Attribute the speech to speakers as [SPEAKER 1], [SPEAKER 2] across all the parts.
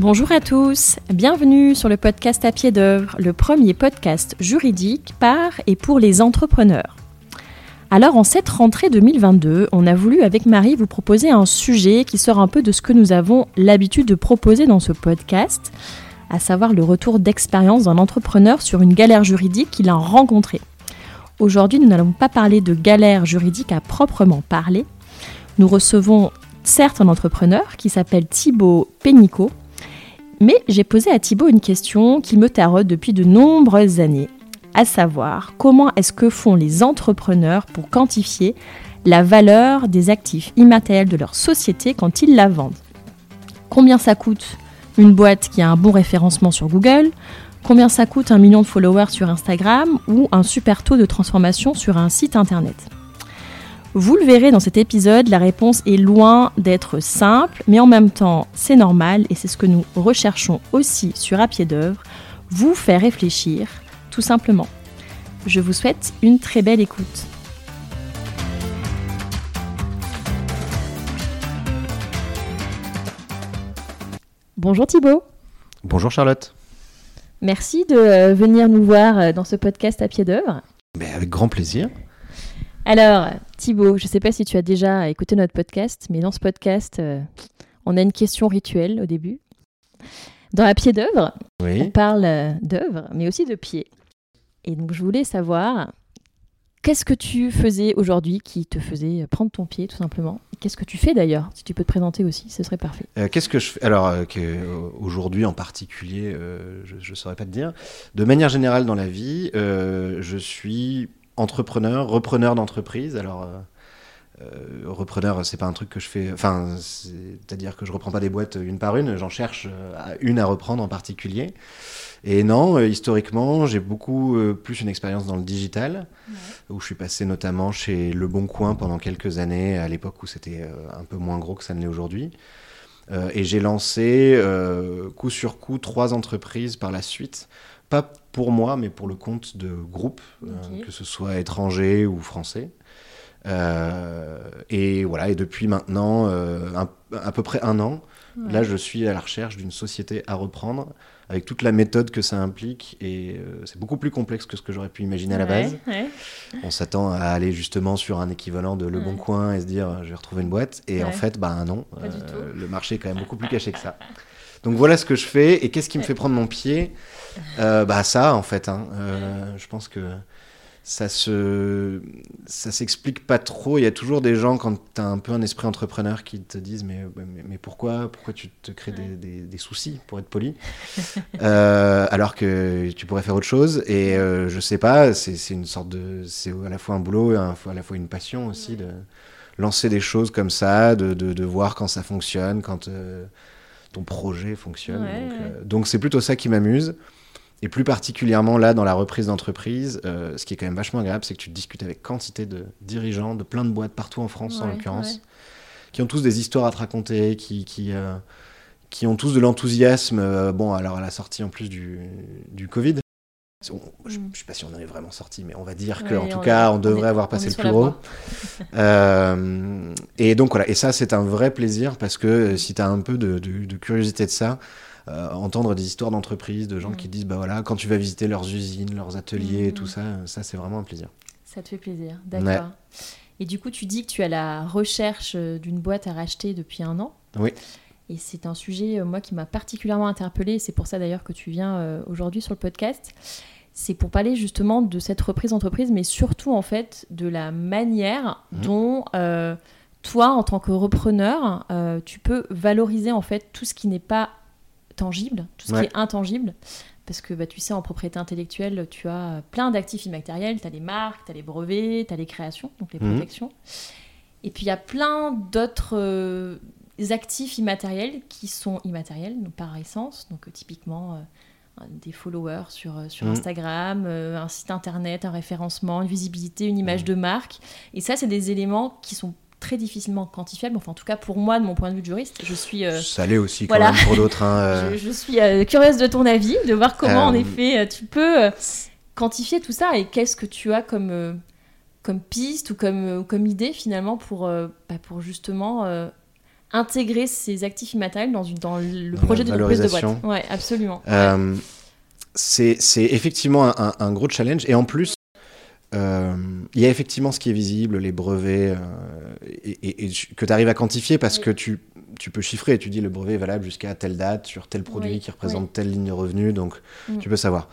[SPEAKER 1] Bonjour à tous, bienvenue sur le podcast à pied d'œuvre, le premier podcast juridique par et pour les entrepreneurs. Alors en cette rentrée 2022, on a voulu avec Marie vous proposer un sujet qui sort un peu de ce que nous avons l'habitude de proposer dans ce podcast, à savoir le retour d'expérience d'un entrepreneur sur une galère juridique qu'il a rencontrée. Aujourd'hui, nous n'allons pas parler de galère juridique à proprement parler. Nous recevons certes un entrepreneur qui s'appelle Thibaut Pénicaud, mais j'ai posé à Thibaut une question qui me taraude depuis de nombreuses années, à savoir comment est-ce que font les entrepreneurs pour quantifier la valeur des actifs immatériels de leur société quand ils la vendent. Combien ça coûte une boîte qui a un bon référencement sur Google? Combien ça coûte un million de followers sur Instagram ou un super taux de transformation sur un site internet? Vous le verrez dans cet épisode, la réponse est loin d'être simple, mais en même temps, c'est normal et c'est ce que nous recherchons aussi sur À pied d'œuvre, vous faire réfléchir, tout simplement. Je vous souhaite une très belle écoute. Bonjour Thibaut.
[SPEAKER 2] Bonjour Charlotte.
[SPEAKER 1] Merci de euh, venir nous voir euh, dans ce podcast à pied d'œuvre.
[SPEAKER 2] Ben, avec grand plaisir.
[SPEAKER 1] Alors, Thibaut, je ne sais pas si tu as déjà écouté notre podcast, mais dans ce podcast, euh, on a une question rituelle au début. Dans la pied d'œuvre, on parle euh, d'œuvre, mais aussi de pied. Et donc, je voulais savoir, qu'est-ce que tu faisais aujourd'hui qui te faisait prendre ton pied, tout simplement? Qu'est-ce que tu fais d'ailleurs? Si tu peux te présenter aussi, ce serait parfait.
[SPEAKER 2] Euh, qu'est-ce que je fais? Alors, aujourd'hui en particulier, je ne saurais pas te dire. De manière générale dans la vie, je suis entrepreneur, repreneur d'entreprise. Alors, euh, euh, repreneur, c'est pas un truc que je fais. Enfin, c'est-à-dire que je reprends pas des boîtes une par une, j'en cherche euh, une à reprendre en particulier. Et non, historiquement, j'ai beaucoup plus une expérience dans le digital, où je suis passé notamment chez Le Bon Coin pendant quelques années, à l'époque où c'était un peu moins gros que ça ne l'est aujourd'hui. et j'ai lancé coup sur coup trois entreprises par la suite pas pour moi, mais pour le compte de groupes, euh, que ce soit étrangers ou français. Euh, et voilà, et depuis maintenant euh, à peu près un an, là je suis à la recherche d'une société à reprendre avec toute la méthode que ça implique et c'est beaucoup plus complexe que ce que j'aurais pu imaginer à la base. On s'attend à aller justement sur un équivalent de Le Bon Coin et se dire je vais retrouver une boîte et en fait bah non, le marché est quand même beaucoup plus caché que ça. Donc voilà ce que je fais et qu'est-ce qui me fait prendre mon pied? Euh, bah ça en fait. Hein. Euh, je pense que ça se ça s'explique pas trop. Il y a toujours des gens quand tu as un peu un esprit entrepreneur qui te disent mais, mais, pourquoi? Pourquoi tu te crées des, des, soucis pour être poli? Euh, alors que tu pourrais faire autre chose. Et je sais pas, c'est une sorte de c'est à la fois un boulot et à la fois une passion aussi de lancer des choses comme ça, de, de, de voir quand ça fonctionne, quand ton projet fonctionne. Donc c'est plutôt ça qui m'amuse. Et plus particulièrement là, dans la reprise d'entreprise, euh, ce qui est quand même vachement agréable, c'est que tu discutes avec quantité de dirigeants de plein de boîtes partout en France, en l'occurrence, qui ont tous des histoires à te raconter, qui, qui, euh, qui ont tous de l'enthousiasme. Euh, bon, alors à la sortie en plus du, du Covid. Je ne sais pas si on en est vraiment sorti, mais on va dire qu'en tout cas, on devrait avoir passé le plus gros. et donc voilà, et ça, c'est un vrai plaisir parce que si tu as un peu de, de curiosité de ça, euh, entendre des histoires d'entreprises, de gens qui mm. disent bah voilà, quand tu vas visiter leurs usines, leurs ateliers, et tout mm. ça, ça c'est vraiment un plaisir.
[SPEAKER 1] Ça te fait plaisir, d'accord. Et du coup, tu dis que tu as la recherche euh, d'une boîte à racheter depuis un an.
[SPEAKER 2] Oui.
[SPEAKER 1] Et c'est un sujet, euh, moi, qui m'a particulièrement interpellée. C'est pour ça d'ailleurs que tu viens aujourd'hui sur le podcast. C'est pour parler justement de cette reprise d'entreprise, mais surtout en fait de la manière mm. dont toi, en tant que repreneur, tu peux valoriser en fait tout ce qui n'est pas tangible, tout ce qui est intangible. Parce que bah, tu sais, en propriété intellectuelle, tu as plein d'actifs immatériels. Tu as les marques, tu as les brevets, tu as les créations, donc les mhm. protections. Et puis il y a plein d'autres euh, actifs immatériels qui sont immatériels, donc par essence. Donc euh, typiquement euh, des followers sur, sur mhm. Instagram, un site internet, un référencement, une visibilité, une image mhm. de marque. Et ça, c'est des éléments qui sont très difficilement quantifiable. Enfin, en tout cas, pour moi, de mon point de vue de juriste, je suis.
[SPEAKER 2] Euh, ça l'est aussi quand même pour d'autres. Hein,
[SPEAKER 1] euh. je, suis euh, curieuse de ton avis, de voir comment, en effet, tu peux quantifier tout ça et qu'est-ce que tu as comme, comme piste ou comme, comme idée finalement pour, bah, pour justement intégrer ces actifs immatériels dans, le
[SPEAKER 2] Dans
[SPEAKER 1] projet de reprise de boîte. Ouais, absolument.
[SPEAKER 2] Euh, c'est effectivement un, un- un gros challenge. Et en plus, euh, il y a effectivement ce qui est visible, les brevets, euh, et, et- et que tu arrives à quantifier parce
[SPEAKER 1] Oui.
[SPEAKER 2] que tu, tu peux chiffrer. Tu dis le brevet est valable jusqu'à telle date, sur tel produit
[SPEAKER 1] Oui,
[SPEAKER 2] qui représente
[SPEAKER 1] oui.
[SPEAKER 2] telle ligne de revenu. Donc,
[SPEAKER 1] Mm.
[SPEAKER 2] tu peux savoir.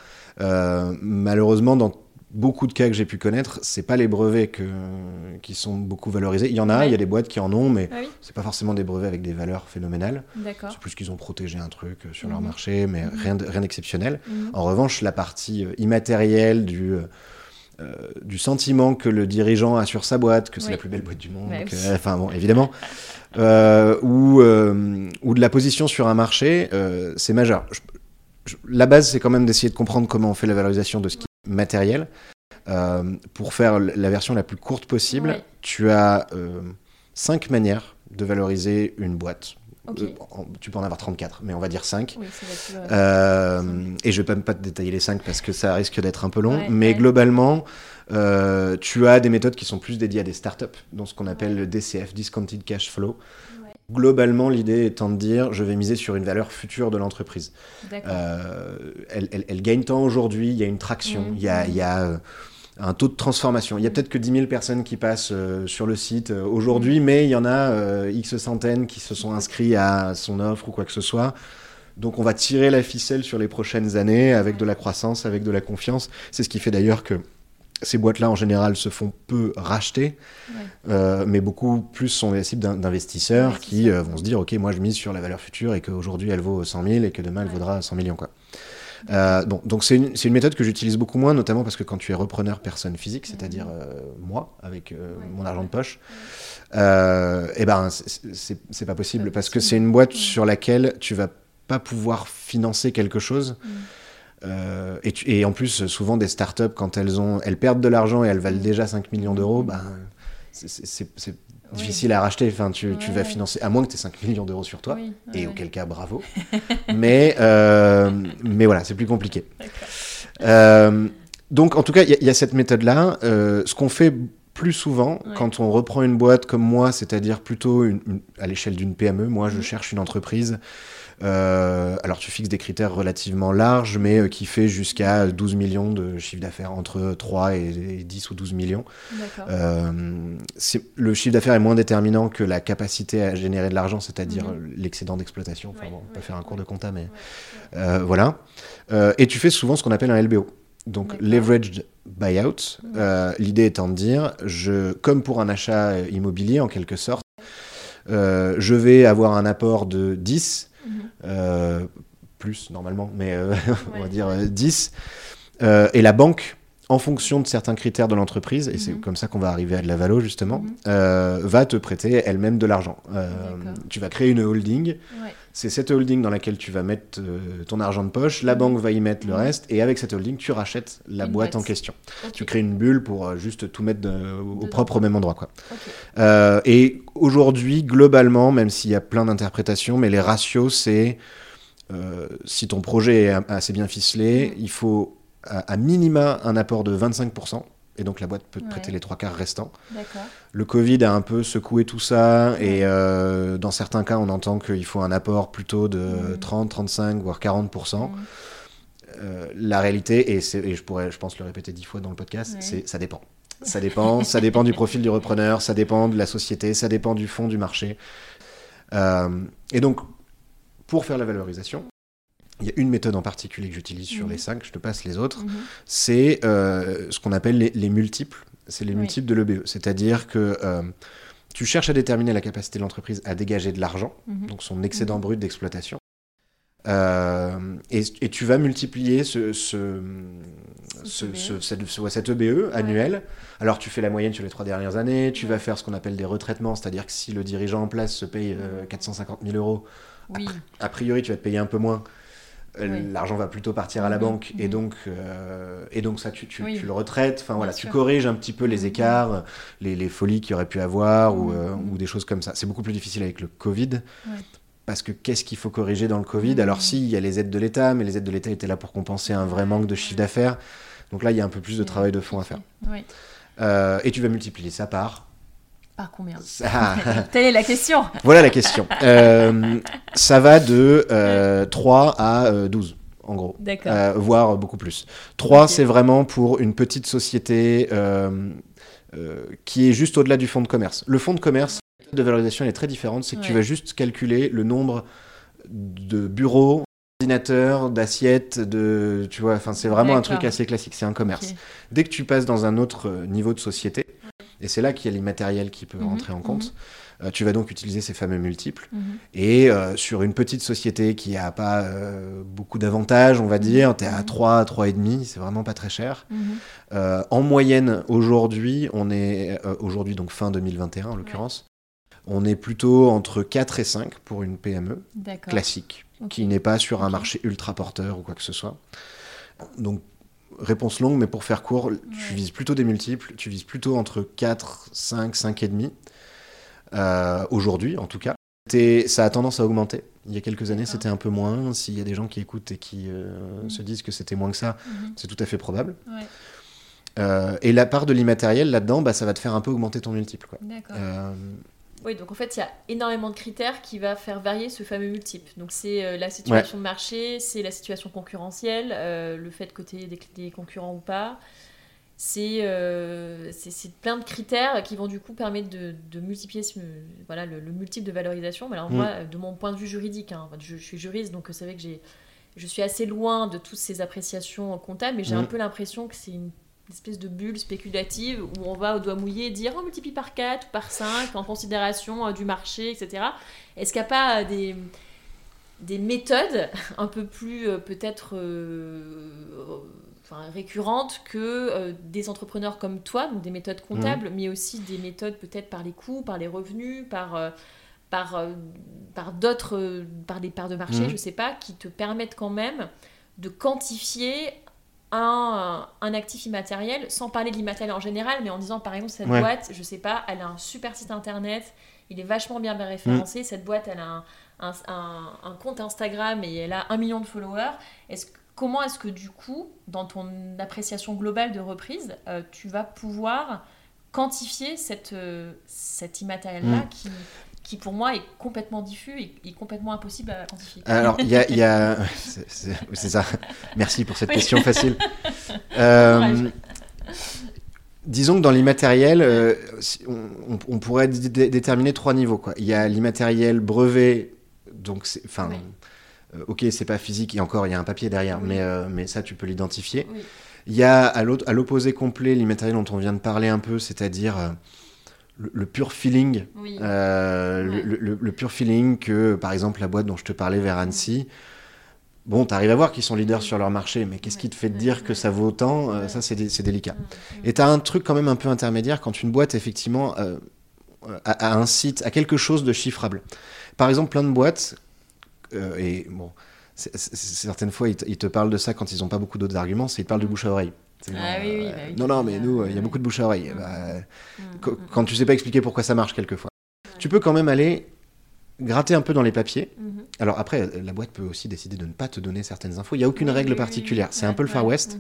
[SPEAKER 2] Malheureusement, dans beaucoup de cas que j'ai pu connaître, c'est pas les brevets que, qui sont beaucoup valorisés. Il y en a,
[SPEAKER 1] Ouais.
[SPEAKER 2] il y a des boîtes qui en ont, mais
[SPEAKER 1] Ah oui,
[SPEAKER 2] c'est pas forcément des brevets avec des valeurs phénoménales. C'est plus qu'ils ont protégé un truc euh, sur leur
[SPEAKER 1] Mhm.
[SPEAKER 2] marché, mais
[SPEAKER 1] Mhm.
[SPEAKER 2] rien de- rien d'exceptionnel.
[SPEAKER 1] Mhm.
[SPEAKER 2] En revanche, la partie euh, immatérielle du, euh, du sentiment que le dirigeant a sur sa boîte, que c'est
[SPEAKER 1] Oui.
[SPEAKER 2] la plus belle boîte du monde,
[SPEAKER 1] Ouais,
[SPEAKER 2] que-
[SPEAKER 1] oui.
[SPEAKER 2] enfin bon, évidemment, euh, ou, euh, ou de la position sur un marché, c'est majeur. Je- je- la base, c'est quand même d'essayer de comprendre comment on fait la valorisation de ce qui matériel. Euh, pour faire la version la plus courte possible,
[SPEAKER 1] Ouais.
[SPEAKER 2] tu as euh, cinq manières de valoriser une boîte. Euh, tu peux en avoir 34, mais on va dire 5.
[SPEAKER 1] Oui, ça va être, euh,
[SPEAKER 2] et je vais même pas te détailler les 5 parce que ça risque d'être un peu long.
[SPEAKER 1] Ouais,
[SPEAKER 2] mais
[SPEAKER 1] ouais.
[SPEAKER 2] globalement, tu as des méthodes qui sont plus dédiées à des startups, dans ce qu'on appelle le DCF, Discounted Cash Flow. Globalement, l'idée étant de dire, je vais miser sur une valeur future de l'entreprise. Euh, elle, elle- elle gagne tant aujourd'hui, il y a une traction,
[SPEAKER 1] Mhm.
[SPEAKER 2] il y a, y a, euh, un taux de transformation. Il y a peut-être que 10 000 personnes qui passent euh, sur le site euh, aujourd'hui, mais il y en a euh, X centaines qui se sont inscrits à son offre ou quoi que ce soit. Donc on va tirer la ficelle sur les prochaines années avec de la croissance, avec de la confiance. C'est ce qui fait d'ailleurs que ces boîtes-là, en général, se font peu racheter,
[SPEAKER 1] Ouais.
[SPEAKER 2] euh, mais beaucoup plus sont les cibles d'in- d'investisseurs qui euh, vont se dire, OK, moi je mise sur la valeur future et qu'aujourd'hui elle vaut 100 000 et que demain elle
[SPEAKER 1] Ouais.
[SPEAKER 2] vaudra 100 millions. Quoi. Euh, bon, donc c'est une, une méthode que j'utilise beaucoup moins, notamment parce que quand tu es repreneur personne physique, c'est-à-dire euh, moi, avec euh, mon argent de poche, euh, eh ben c'est- pas possible parce que c'est une boîte sur laquelle tu vas pas pouvoir financer quelque chose. Euh, et, tu- et en plus, souvent des startups, quand elles ont, elles perdent de l'argent et elles valent déjà 5 millions d'euros,
[SPEAKER 1] Mm.
[SPEAKER 2] ben, c'est-
[SPEAKER 1] Oui.
[SPEAKER 2] difficile à racheter. Enfin, tu, tu vas
[SPEAKER 1] Ouais.
[SPEAKER 2] financer, à moins que tu aies 5 millions d'euros sur toi,
[SPEAKER 1] Oui,
[SPEAKER 2] et auquel cas, bravo. mais, euh, mais voilà, c'est plus compliqué. Euh, donc, en tout cas, il y, a- il y a cette méthode-là. Ce qu'on fait plus souvent quand on reprend une boîte comme moi, c'est-à-dire plutôt une- une- à l'échelle d'une PME, moi je
[SPEAKER 1] Mhm.
[SPEAKER 2] cherche une entreprise. Euh, alors tu fixes des critères relativement larges, mais euh, qui fait jusqu'à 12 millions de chiffre d'affaires, entre 3 et, et 10 ou 12 millions. Euh, le chiffre d'affaires est moins déterminant que la capacité à générer de l'argent, c'est-à-dire
[SPEAKER 1] Mhm.
[SPEAKER 2] l'excédent d'exploitation. Enfin
[SPEAKER 1] Ouais,
[SPEAKER 2] bon, on
[SPEAKER 1] ouais,
[SPEAKER 2] faire un cours de compta, mais voilà. Et tu fais souvent ce qu'on appelle un LBO. Donc leveraged buyout.
[SPEAKER 1] Mhm.
[SPEAKER 2] Euh, L'idée étant de dire, je, comme pour un achat immobilier en quelque sorte, euh, je vais avoir un apport de 10,
[SPEAKER 1] Mhm.
[SPEAKER 2] euh, plus normalement, mais euh, on va dire
[SPEAKER 1] ouais.
[SPEAKER 2] euh, 10. Euh, et la banque, en fonction de certains critères de l'entreprise, et c'est
[SPEAKER 1] Mhm.
[SPEAKER 2] comme ça qu'on va arriver à de la valo justement,
[SPEAKER 1] Mhm.
[SPEAKER 2] euh, va te prêter elle-même de l'argent. Euh, tu vas créer une holding.
[SPEAKER 1] Ouais.
[SPEAKER 2] C'est cette holding dans laquelle tu vas mettre euh, ton argent de poche, la banque va y mettre le reste, et avec cette holding, tu rachètes la
[SPEAKER 1] Une
[SPEAKER 2] boîte en question. Tu crées une bulle pour euh, juste tout mettre de- au propre au même endroit. Quoi. Euh, et aujourd'hui, globalement, même s'il y a plein d'interprétations, mais les ratios, c'est si ton projet est assez bien ficelé,
[SPEAKER 1] Mhm.
[SPEAKER 2] il faut à, à minima un apport de 25%. Et donc la boîte peut te
[SPEAKER 1] Ouais.
[SPEAKER 2] prêter les trois quarts restants. Le Covid a un peu secoué tout ça
[SPEAKER 1] Ouais.
[SPEAKER 2] et euh, dans certains cas, on entend qu'il faut un apport plutôt de
[SPEAKER 1] Mhm.
[SPEAKER 2] 30, 35, voire 40%.
[SPEAKER 1] Mhm.
[SPEAKER 2] Euh, la réalité, et, je pourrais, je pense, le répéter dix fois dans le podcast,
[SPEAKER 1] Ouais.
[SPEAKER 2] c'est ça dépend. Ça dépend, ça dépend du profil du repreneur, ça dépend de la société, ça dépend du fond du marché. Euh, et donc, pour faire la valorisation, il y a une méthode en particulier que j'utilise sur
[SPEAKER 1] Mhm.
[SPEAKER 2] les cinq, je te passe les autres,
[SPEAKER 1] Mhm.
[SPEAKER 2] c'est euh, ce qu'on appelle les, les multiples. C'est les
[SPEAKER 1] Oui.
[SPEAKER 2] multiples de l'EBE. C'est-à-dire que euh, tu cherches à déterminer la capacité de l'entreprise à dégager de l'argent,
[SPEAKER 1] Mhm.
[SPEAKER 2] donc son excédent
[SPEAKER 1] Mhm.
[SPEAKER 2] brut d'exploitation. Euh, et, et tu vas multiplier ce, ce, ce,
[SPEAKER 1] EBE.
[SPEAKER 2] ce- cette, ce- cet EBE annuel. Alors tu fais la moyenne sur les trois dernières années, tu vas faire ce qu'on appelle des retraitements, c'est-à-dire que si le dirigeant en place se paye euh, 450 000 euros,
[SPEAKER 1] Oui.
[SPEAKER 2] a priori tu vas te payer un peu moins. Euh,
[SPEAKER 1] Oui.
[SPEAKER 2] L'argent va plutôt partir à la
[SPEAKER 1] Mhm,
[SPEAKER 2] banque et
[SPEAKER 1] mhm.
[SPEAKER 2] donc euh, et donc ça tu, tu,
[SPEAKER 1] Oui.
[SPEAKER 2] tu le retraites. Enfin voilà,
[SPEAKER 1] Bien
[SPEAKER 2] tu
[SPEAKER 1] sûr.
[SPEAKER 2] corriges un petit peu les
[SPEAKER 1] Mhm.
[SPEAKER 2] écarts, les, les folies qu'il aurait pu avoir ou, euh, ou des choses comme ça. C'est beaucoup plus difficile avec le Covid. Parce que qu'est-ce qu'il faut corriger dans le Covid? Alors si, il y a les aides de l'État, mais les aides de l'État étaient là pour compenser un vrai manque de chiffre d'affaires. Donc là, il y a un peu plus de travail de fond à faire. Euh, et tu vas multiplier ça par
[SPEAKER 1] Par combien
[SPEAKER 2] Ah,
[SPEAKER 1] Telle est la question.
[SPEAKER 2] Voilà la question. Euh, ça va de euh, 3 à euh, 12, en gros. Euh, voire beaucoup plus. 3,
[SPEAKER 1] Ok.
[SPEAKER 2] c'est vraiment pour une petite société euh, euh, qui est juste au-delà du fonds de commerce. Le fonds de commerce, la méthode de valorisation elle est très différente. C'est que tu vas juste calculer le nombre de bureaux, d'ordinateurs, d'assiettes, de, tu vois, enfin c'est vraiment un truc assez classique. C'est un commerce. Dès que tu passes dans un autre euh, niveau de société, et c'est là qu'il y a l'immatériel qui peut
[SPEAKER 1] Mhm,
[SPEAKER 2] rentrer en compte, euh, tu vas donc utiliser ces fameux multiples.
[SPEAKER 1] Mhm.
[SPEAKER 2] Et euh, sur une petite société qui n'a pas euh, beaucoup d'avantages, on va dire, tu es à
[SPEAKER 1] Mhm.
[SPEAKER 2] 3, 3,5, c'est vraiment pas très cher.
[SPEAKER 1] Mhm.
[SPEAKER 2] En moyenne, aujourd'hui, on est, aujourd'hui donc fin 2021 en l'occurrence, on est plutôt entre 4 et 5 pour une PME classique, qui n'est pas sur un marché ultra porteur ou quoi que ce soit. Donc, réponse longue, mais pour faire court,
[SPEAKER 1] Ouais.
[SPEAKER 2] tu vises plutôt des multiples, tu vises plutôt entre 4, 5, 5,5, euh, aujourd'hui en tout cas. Ça a tendance à augmenter. Il y a quelques années, c'était un peu moins. S'il y a des gens qui écoutent et qui euh,
[SPEAKER 1] Mm.
[SPEAKER 2] se disent que c'était moins que ça,
[SPEAKER 1] Mhm.
[SPEAKER 2] c'est tout à fait probable.
[SPEAKER 1] Ouais.
[SPEAKER 2] Euh, et la part de l'immatériel là-dedans, bah, ça va te faire un peu augmenter ton multiple. Quoi. Euh,
[SPEAKER 1] Oui, donc en fait, il y a énormément de critères qui va faire varier ce fameux multiple. Donc c'est euh, la situation de marché, c'est la situation concurrentielle, euh, le fait tu aies des, des concurrents ou pas. C'est euh, plein de critères qui vont du coup permettre de, de multiplier ce- voilà, le, le multiple de valorisation. Mais alors
[SPEAKER 2] Mm.
[SPEAKER 1] moi, de mon point de vue juridique, hein, je, je suis juriste, donc c'est vrai que je suis assez loin de toutes ces appréciations comptables, mais j'ai
[SPEAKER 2] Mm.
[SPEAKER 1] un peu l'impression que c'est une espèce de bulle spéculative où on va au doigt mouillé dire on multiplie par 4 ou par 5 en considération euh, du marché, etc. Est-ce qu'il n'y a pas euh, des, des méthodes un peu plus euh, peut-être euh, enfin, récurrentes que euh, des entrepreneurs comme toi, donc des méthodes comptables, mais aussi des méthodes peut-être par les coûts, par les revenus, par... euh, par, par d'autres, par des parts de marché,
[SPEAKER 2] Mhm.
[SPEAKER 1] je sais pas, qui te permettent quand même de quantifier un, un actif immatériel, sans parler de l'immatériel en général, mais en disant par exemple cette
[SPEAKER 2] Ouais.
[SPEAKER 1] boîte, je sais pas, elle a un super site internet, il est vachement bien référencé, cette boîte elle a un, un, compte Instagram et elle a un million de followers. Comment est-ce que du coup, dans ton appréciation globale de reprise, euh, tu vas pouvoir quantifier cette, euh, cet immatériel-là
[SPEAKER 2] Mm.
[SPEAKER 1] qui, qui pour moi est complètement diffus et, et complètement impossible à quantifier
[SPEAKER 2] alors, il y a. il y a- c'est- ça. Merci pour cette
[SPEAKER 1] Oui.
[SPEAKER 2] question facile. Euh, disons que dans l'immatériel, euh, on, pourrait dé- dé- déterminer trois niveaux. Quoi. Il y a l'immatériel brevet, donc c'est. Enfin.
[SPEAKER 1] Ouais.
[SPEAKER 2] euh, ok, c'est pas physique, et encore, il y a un papier derrière,
[SPEAKER 1] Oui.
[SPEAKER 2] mais, euh, mais ça, tu peux l'identifier.
[SPEAKER 1] Oui.
[SPEAKER 2] Il y a à l'autre- à l'opposé complet l'immatériel dont on vient de parler un peu, c'est-à-dire le, le pur feeling.
[SPEAKER 1] Oui.
[SPEAKER 2] Euh,
[SPEAKER 1] Ouais.
[SPEAKER 2] le, le- le pur feeling que, par exemple, la boîte dont je te parlais vers Annecy, bon, t'arrives à voir qu'ils sont leaders sur leur marché, mais qu'est-ce qui te fait te dire que ça vaut autant Euh. Ça, c'est dé- c'est délicat. Et t'as un truc quand même un peu intermédiaire quand une boîte, effectivement, euh, a, a un site, a quelque chose de chiffrable. Par exemple, plein de boîtes, et bon, certaines fois, ils te, ils te parlent de ça quand ils n'ont pas beaucoup d'autres arguments, c'est ils te parlent de
[SPEAKER 1] Mm.
[SPEAKER 2] bouche à oreille.
[SPEAKER 1] Ah
[SPEAKER 2] genre,
[SPEAKER 1] oui, oui,
[SPEAKER 2] euh,
[SPEAKER 1] bah oui,
[SPEAKER 2] non, non, mais nous, il y a beaucoup de bouche à oreille. Bah,
[SPEAKER 1] Mm,
[SPEAKER 2] Qu-
[SPEAKER 1] mm,
[SPEAKER 2] quand tu sais pas expliquer pourquoi ça marche quelquefois. Tu peux quand même aller gratter un peu dans les papiers.
[SPEAKER 1] mhm.
[SPEAKER 2] Alors après, la boîte peut aussi décider de ne pas te donner certaines infos. Il n'y a aucune
[SPEAKER 1] Oui,
[SPEAKER 2] règle
[SPEAKER 1] oui,
[SPEAKER 2] particulière.
[SPEAKER 1] oui.
[SPEAKER 2] C'est un peu le Far. West.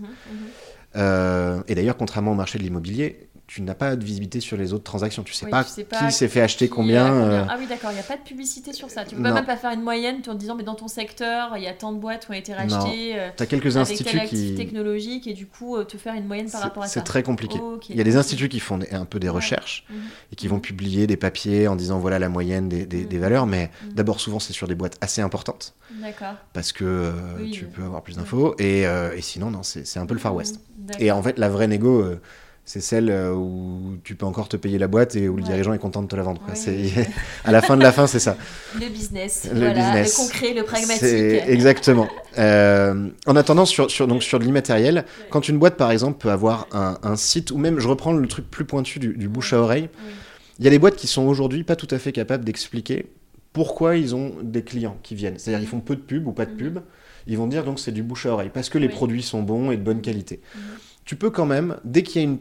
[SPEAKER 2] Euh, et d'ailleurs, contrairement au marché de l'immobilier, tu n'as pas de visibilité sur les autres transactions. Tu sais,
[SPEAKER 1] Oui,
[SPEAKER 2] pas,
[SPEAKER 1] tu sais pas
[SPEAKER 2] qui s'est fait acheter combien. euh,
[SPEAKER 1] Ah oui, d'accord, il n'y a pas de publicité sur ça. Tu peux
[SPEAKER 2] Non.
[SPEAKER 1] même pas faire une moyenne en disant, mais dans ton secteur, il y a tant de boîtes qui ont été rachetées. euh,
[SPEAKER 2] T'as quelques
[SPEAKER 1] avec
[SPEAKER 2] instituts qui.
[SPEAKER 1] technologique et du coup euh, te faire une moyenne par rapport à ça.
[SPEAKER 2] c'est très compliqué. Il y a des instituts qui font un peu des recherches
[SPEAKER 1] Mhm.
[SPEAKER 2] et qui vont publier des papiers en disant voilà la moyenne des, des-
[SPEAKER 1] Mhm.
[SPEAKER 2] des valeurs, mais
[SPEAKER 1] Mhm.
[SPEAKER 2] d'abord souvent c'est sur des boîtes assez importantes
[SPEAKER 1] D'accord.
[SPEAKER 2] parce que euh,
[SPEAKER 1] Oui,
[SPEAKER 2] tu peux avoir plus d'infos et, et sinon non c'est un peu le Far West. Et en fait, la vraie négo, c'est celle euh, où tu peux encore te payer la boîte et où le dirigeant est content de te la vendre.
[SPEAKER 1] Oui,
[SPEAKER 2] à la fin de la fin, c'est ça.
[SPEAKER 1] Le business,
[SPEAKER 2] Le
[SPEAKER 1] voilà,
[SPEAKER 2] business.
[SPEAKER 1] le concret, le pragmatique.
[SPEAKER 2] Exactement. Euh, en attendant, sur, sur, donc, sur de l'immatériel, quand une boîte, par exemple, peut avoir un, un site, ou même, je reprends le truc plus pointu du, du bouche à oreille, il y a des boîtes qui sont aujourd'hui pas tout à fait capables d'expliquer pourquoi ils ont des clients qui viennent. C'est-à-dire ils font peu de pub ou pas de
[SPEAKER 1] Mhm.
[SPEAKER 2] pub, ils vont dire donc c'est du bouche à oreille, parce que les produits sont bons et de bonne qualité.
[SPEAKER 1] Mhm.
[SPEAKER 2] Tu peux quand même, dès qu'il y a une...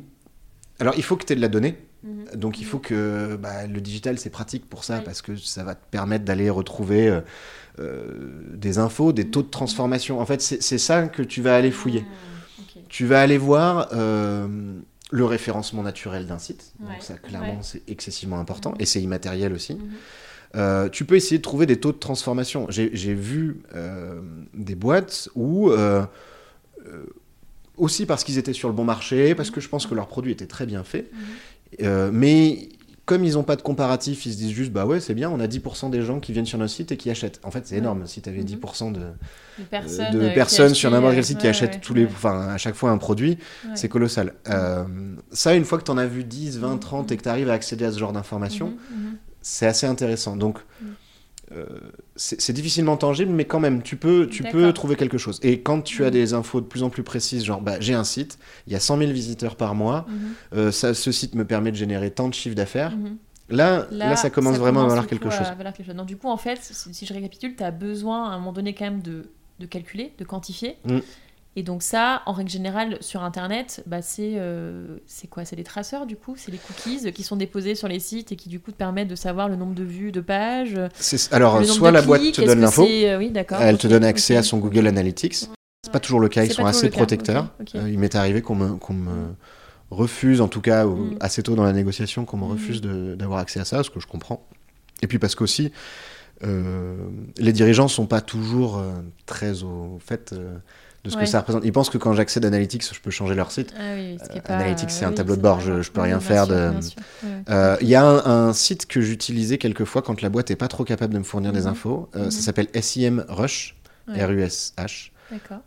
[SPEAKER 2] Alors il faut que tu aies de la donnée,
[SPEAKER 1] Mhm.
[SPEAKER 2] donc il faut que bah, le digital c'est pratique pour ça
[SPEAKER 1] Oui.
[SPEAKER 2] parce que ça va te permettre d'aller retrouver euh, euh, des infos, des taux de transformation. En fait, c'est ça que tu vas aller fouiller.
[SPEAKER 1] Mhm. Ok.
[SPEAKER 2] Tu vas aller voir. euh, le référencement naturel d'un site.
[SPEAKER 1] Ouais.
[SPEAKER 2] Donc ça, clairement,
[SPEAKER 1] Ouais.
[SPEAKER 2] c'est excessivement important.
[SPEAKER 1] Mhm.
[SPEAKER 2] Et c'est immatériel aussi.
[SPEAKER 1] Mhm.
[SPEAKER 2] Euh, tu peux essayer de trouver des taux de transformation. J'ai vu des boîtes où, aussi parce qu'ils étaient sur le bon marché, parce que je pense que leur produit était très bien fait,
[SPEAKER 1] Mhm.
[SPEAKER 2] euh, mais comme ils n'ont pas de comparatif, ils se disent juste, bah ouais, c'est bien, on a 10% des gens qui viennent sur notre site et qui achètent. En fait, c'est énorme. Si tu avais
[SPEAKER 1] Mhm.
[SPEAKER 2] 10% de,
[SPEAKER 1] De personnes,
[SPEAKER 2] de
[SPEAKER 1] euh,
[SPEAKER 2] personnes sur n'importe
[SPEAKER 1] euh,
[SPEAKER 2] quel site qui achètent
[SPEAKER 1] ouais,
[SPEAKER 2] tous les, enfin, à chaque fois un produit,
[SPEAKER 1] Ouais.
[SPEAKER 2] c'est colossal. Euh, ça, une fois que tu en as vu 10, 20,
[SPEAKER 1] Mhm.
[SPEAKER 2] 30 et que tu arrives à accéder à ce genre d'informations,
[SPEAKER 1] Mhm, mhm.
[SPEAKER 2] c'est assez intéressant. Donc, euh, c'est c'est difficilement tangible, mais quand même, tu peux, tu peux trouver quelque chose. Et quand tu as
[SPEAKER 1] Mm.
[SPEAKER 2] des infos de plus en plus précises, genre, bah, j'ai un site, il y a 100 000 visiteurs par mois,
[SPEAKER 1] Mhm,
[SPEAKER 2] euh, ça, ce site me permet de générer tant de chiffre d'affaires.
[SPEAKER 1] mhm.
[SPEAKER 2] Là, là, ça commence vraiment à valoir quelque chose.
[SPEAKER 1] à valoir quelque chose. Donc, du coup, en fait, si, si je récapitule, tu as besoin à un moment donné quand même de, de calculer, de quantifier. Et donc ça, en règle générale, sur Internet, bah, c'est euh, c'est quoi? C'est des traceurs, du coup? C'est les cookies qui sont déposés sur les sites et qui, du coup, te permettent de savoir le nombre de vues, de pages.
[SPEAKER 2] C'est- Alors, soit la boîte te donne l'info,
[SPEAKER 1] euh, oui,
[SPEAKER 2] elle te donne accès à son Google Analytics. C'est pas toujours le cas, ils sont assez protecteurs. Euh, il m'est arrivé qu'on me, me refuse, en tout cas ou
[SPEAKER 1] Mm.
[SPEAKER 2] assez tôt dans la négociation, qu'on me
[SPEAKER 1] Mm.
[SPEAKER 2] refuse d'avoir accès à ça, ce que je comprends. Et puis parce qu'aussi, euh, les dirigeants sont pas toujours euh, très au fait euh, de ce
[SPEAKER 1] Ouais.
[SPEAKER 2] que ça représente. Ils pensent que quand j'accède à Analytics, je peux changer leur site.
[SPEAKER 1] Ah oui, ce qui est
[SPEAKER 2] Euh,
[SPEAKER 1] pas-
[SPEAKER 2] Analytics, c'est un tableau de bord, je- je peux
[SPEAKER 1] Oui,
[SPEAKER 2] rien faire de-. Euh, Il y a un, un site que j'utilisais quelquefois quand la boîte est pas trop capable de me fournir des
[SPEAKER 1] Mhm.
[SPEAKER 2] infos. Euh,
[SPEAKER 1] Mhm.
[SPEAKER 2] Ça s'appelle SIM Rush,
[SPEAKER 1] Ouais.
[SPEAKER 2] R-U-S-H,
[SPEAKER 1] D'accord.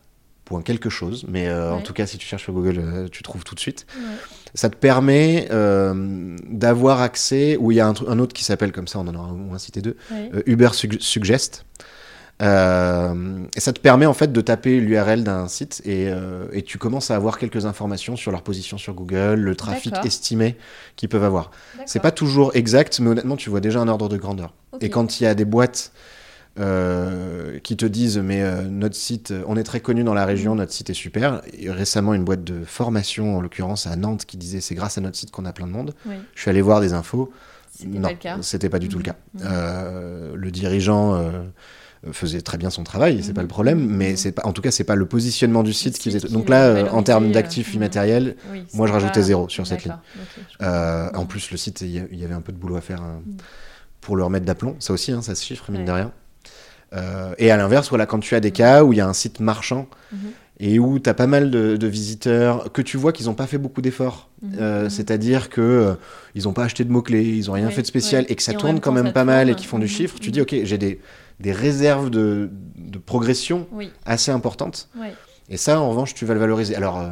[SPEAKER 2] point quelque chose. Mais euh, en tout cas, si tu cherches sur Google, tu trouves tout de suite. Ça te permet d'avoir accès, ou il y a un, autre qui s'appelle comme ça, on en aura au moins cité deux, Uber Sug- Suggest. Euh, et ça te permet en fait de taper l'URL d'un site et, euh, et tu commences à avoir quelques informations sur leur position sur Google, le trafic estimé qu'ils peuvent avoir. C'est pas toujours exact, mais honnêtement, tu vois déjà un ordre de grandeur. Et quand il y a des boîtes euh, qui te disent mais euh, notre site, on est très connu dans la région,
[SPEAKER 1] Mm.
[SPEAKER 2] notre site est super. Et récemment, une boîte de formation, en l'occurrence à Nantes, qui disait c'est grâce à notre site qu'on a plein de monde.
[SPEAKER 1] Oui.
[SPEAKER 2] Je suis allé voir des infos. Non, c'était pas du tout le
[SPEAKER 1] Mhm.
[SPEAKER 2] cas.
[SPEAKER 1] Mhm.
[SPEAKER 2] Euh, le dirigeant faisait très bien son travail, c'est pas le problème, mais
[SPEAKER 1] Mhm.
[SPEAKER 2] c'est pas, en tout cas, c'est pas le positionnement du site qui faisait.
[SPEAKER 1] qui
[SPEAKER 2] Donc là, euh, en termes
[SPEAKER 1] euh,
[SPEAKER 2] d'actifs
[SPEAKER 1] mhm.
[SPEAKER 2] immatériels,
[SPEAKER 1] Oui,
[SPEAKER 2] moi, je rajoutais zéro sur cette euh, en plus, le site, il y, avait un peu de boulot à faire hein,
[SPEAKER 1] Mm.
[SPEAKER 2] pour le remettre d'aplomb. Ça aussi, hein, ça se chiffre, mine
[SPEAKER 1] Ouais.
[SPEAKER 2] de rien. Euh, et à l'inverse, voilà, quand tu as des cas où il y a un site marchand
[SPEAKER 1] Mhm.
[SPEAKER 2] Et où tu as pas mal de, de visiteurs, que tu vois qu'ils n'ont pas fait beaucoup d'efforts,
[SPEAKER 1] Mhm,
[SPEAKER 2] euh,
[SPEAKER 1] mhm.
[SPEAKER 2] c'est-à-dire que euh, ils n'ont pas acheté de mots-clés, ils n'ont rien
[SPEAKER 1] Ouais,
[SPEAKER 2] fait de spécial
[SPEAKER 1] ouais.
[SPEAKER 2] et que ça
[SPEAKER 1] Et
[SPEAKER 2] tourne
[SPEAKER 1] même
[SPEAKER 2] quand même pas mal et qu'ils font du
[SPEAKER 1] Mhm,
[SPEAKER 2] chiffre, tu
[SPEAKER 1] mhm.
[SPEAKER 2] dis, ok, j'ai des, des réserves de, de progression
[SPEAKER 1] Oui,
[SPEAKER 2] assez importantes.
[SPEAKER 1] ouais,
[SPEAKER 2] Et ça, en revanche, tu vas le valoriser. Alors, euh,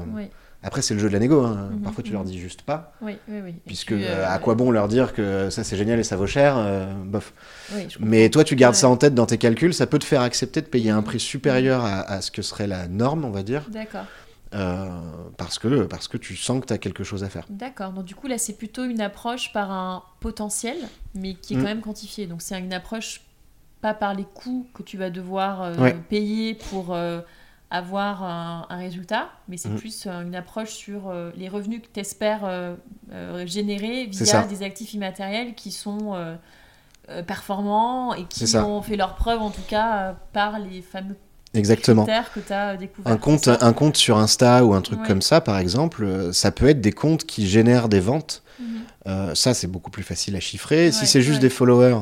[SPEAKER 2] après, c'est le jeu de la négo. hein.
[SPEAKER 1] Mhm,
[SPEAKER 2] Parfois, tu
[SPEAKER 1] mhm.
[SPEAKER 2] leur dis juste pas.
[SPEAKER 1] oui, oui, oui.
[SPEAKER 2] Puisque
[SPEAKER 1] puis,
[SPEAKER 2] euh,
[SPEAKER 1] euh,
[SPEAKER 2] à quoi bon leur dire que ça c'est génial et ça vaut cher euh, Bof.
[SPEAKER 1] oui,
[SPEAKER 2] Mais toi tu gardes ça en tête dans tes calculs, ça peut te faire accepter de payer un
[SPEAKER 1] Mhm.
[SPEAKER 2] prix supérieur à, à ce que serait la norme, on va dire,
[SPEAKER 1] D'accord,
[SPEAKER 2] euh, parce, que, parce que tu sens que tu as quelque chose à faire.
[SPEAKER 1] d'accord. Donc du coup là, c'est plutôt une approche par un potentiel, mais qui est
[SPEAKER 2] Mm.
[SPEAKER 1] quand même quantifié. Donc c'est une approche pas par les coûts que tu vas devoir euh,
[SPEAKER 2] Ouais.
[SPEAKER 1] payer pour euh, avoir un, un résultat, mais c'est
[SPEAKER 2] Mm.
[SPEAKER 1] plus euh, une approche sur euh, les revenus que tu espères générer
[SPEAKER 2] C'est
[SPEAKER 1] via des actifs immatériels qui sont euh, euh, performants et qui ont fait leur preuve en tout cas euh, par les fameux
[SPEAKER 2] Exactement.
[SPEAKER 1] que tu as découverts.
[SPEAKER 2] Un compte, un compte sur Insta ou un truc
[SPEAKER 1] Ouais.
[SPEAKER 2] comme ça, par exemple, euh, ça peut être des comptes qui génèrent des ventes.
[SPEAKER 1] Mhm.
[SPEAKER 2] Euh, ça, c'est beaucoup plus facile à chiffrer. si c'est juste
[SPEAKER 1] ouais.
[SPEAKER 2] des followers,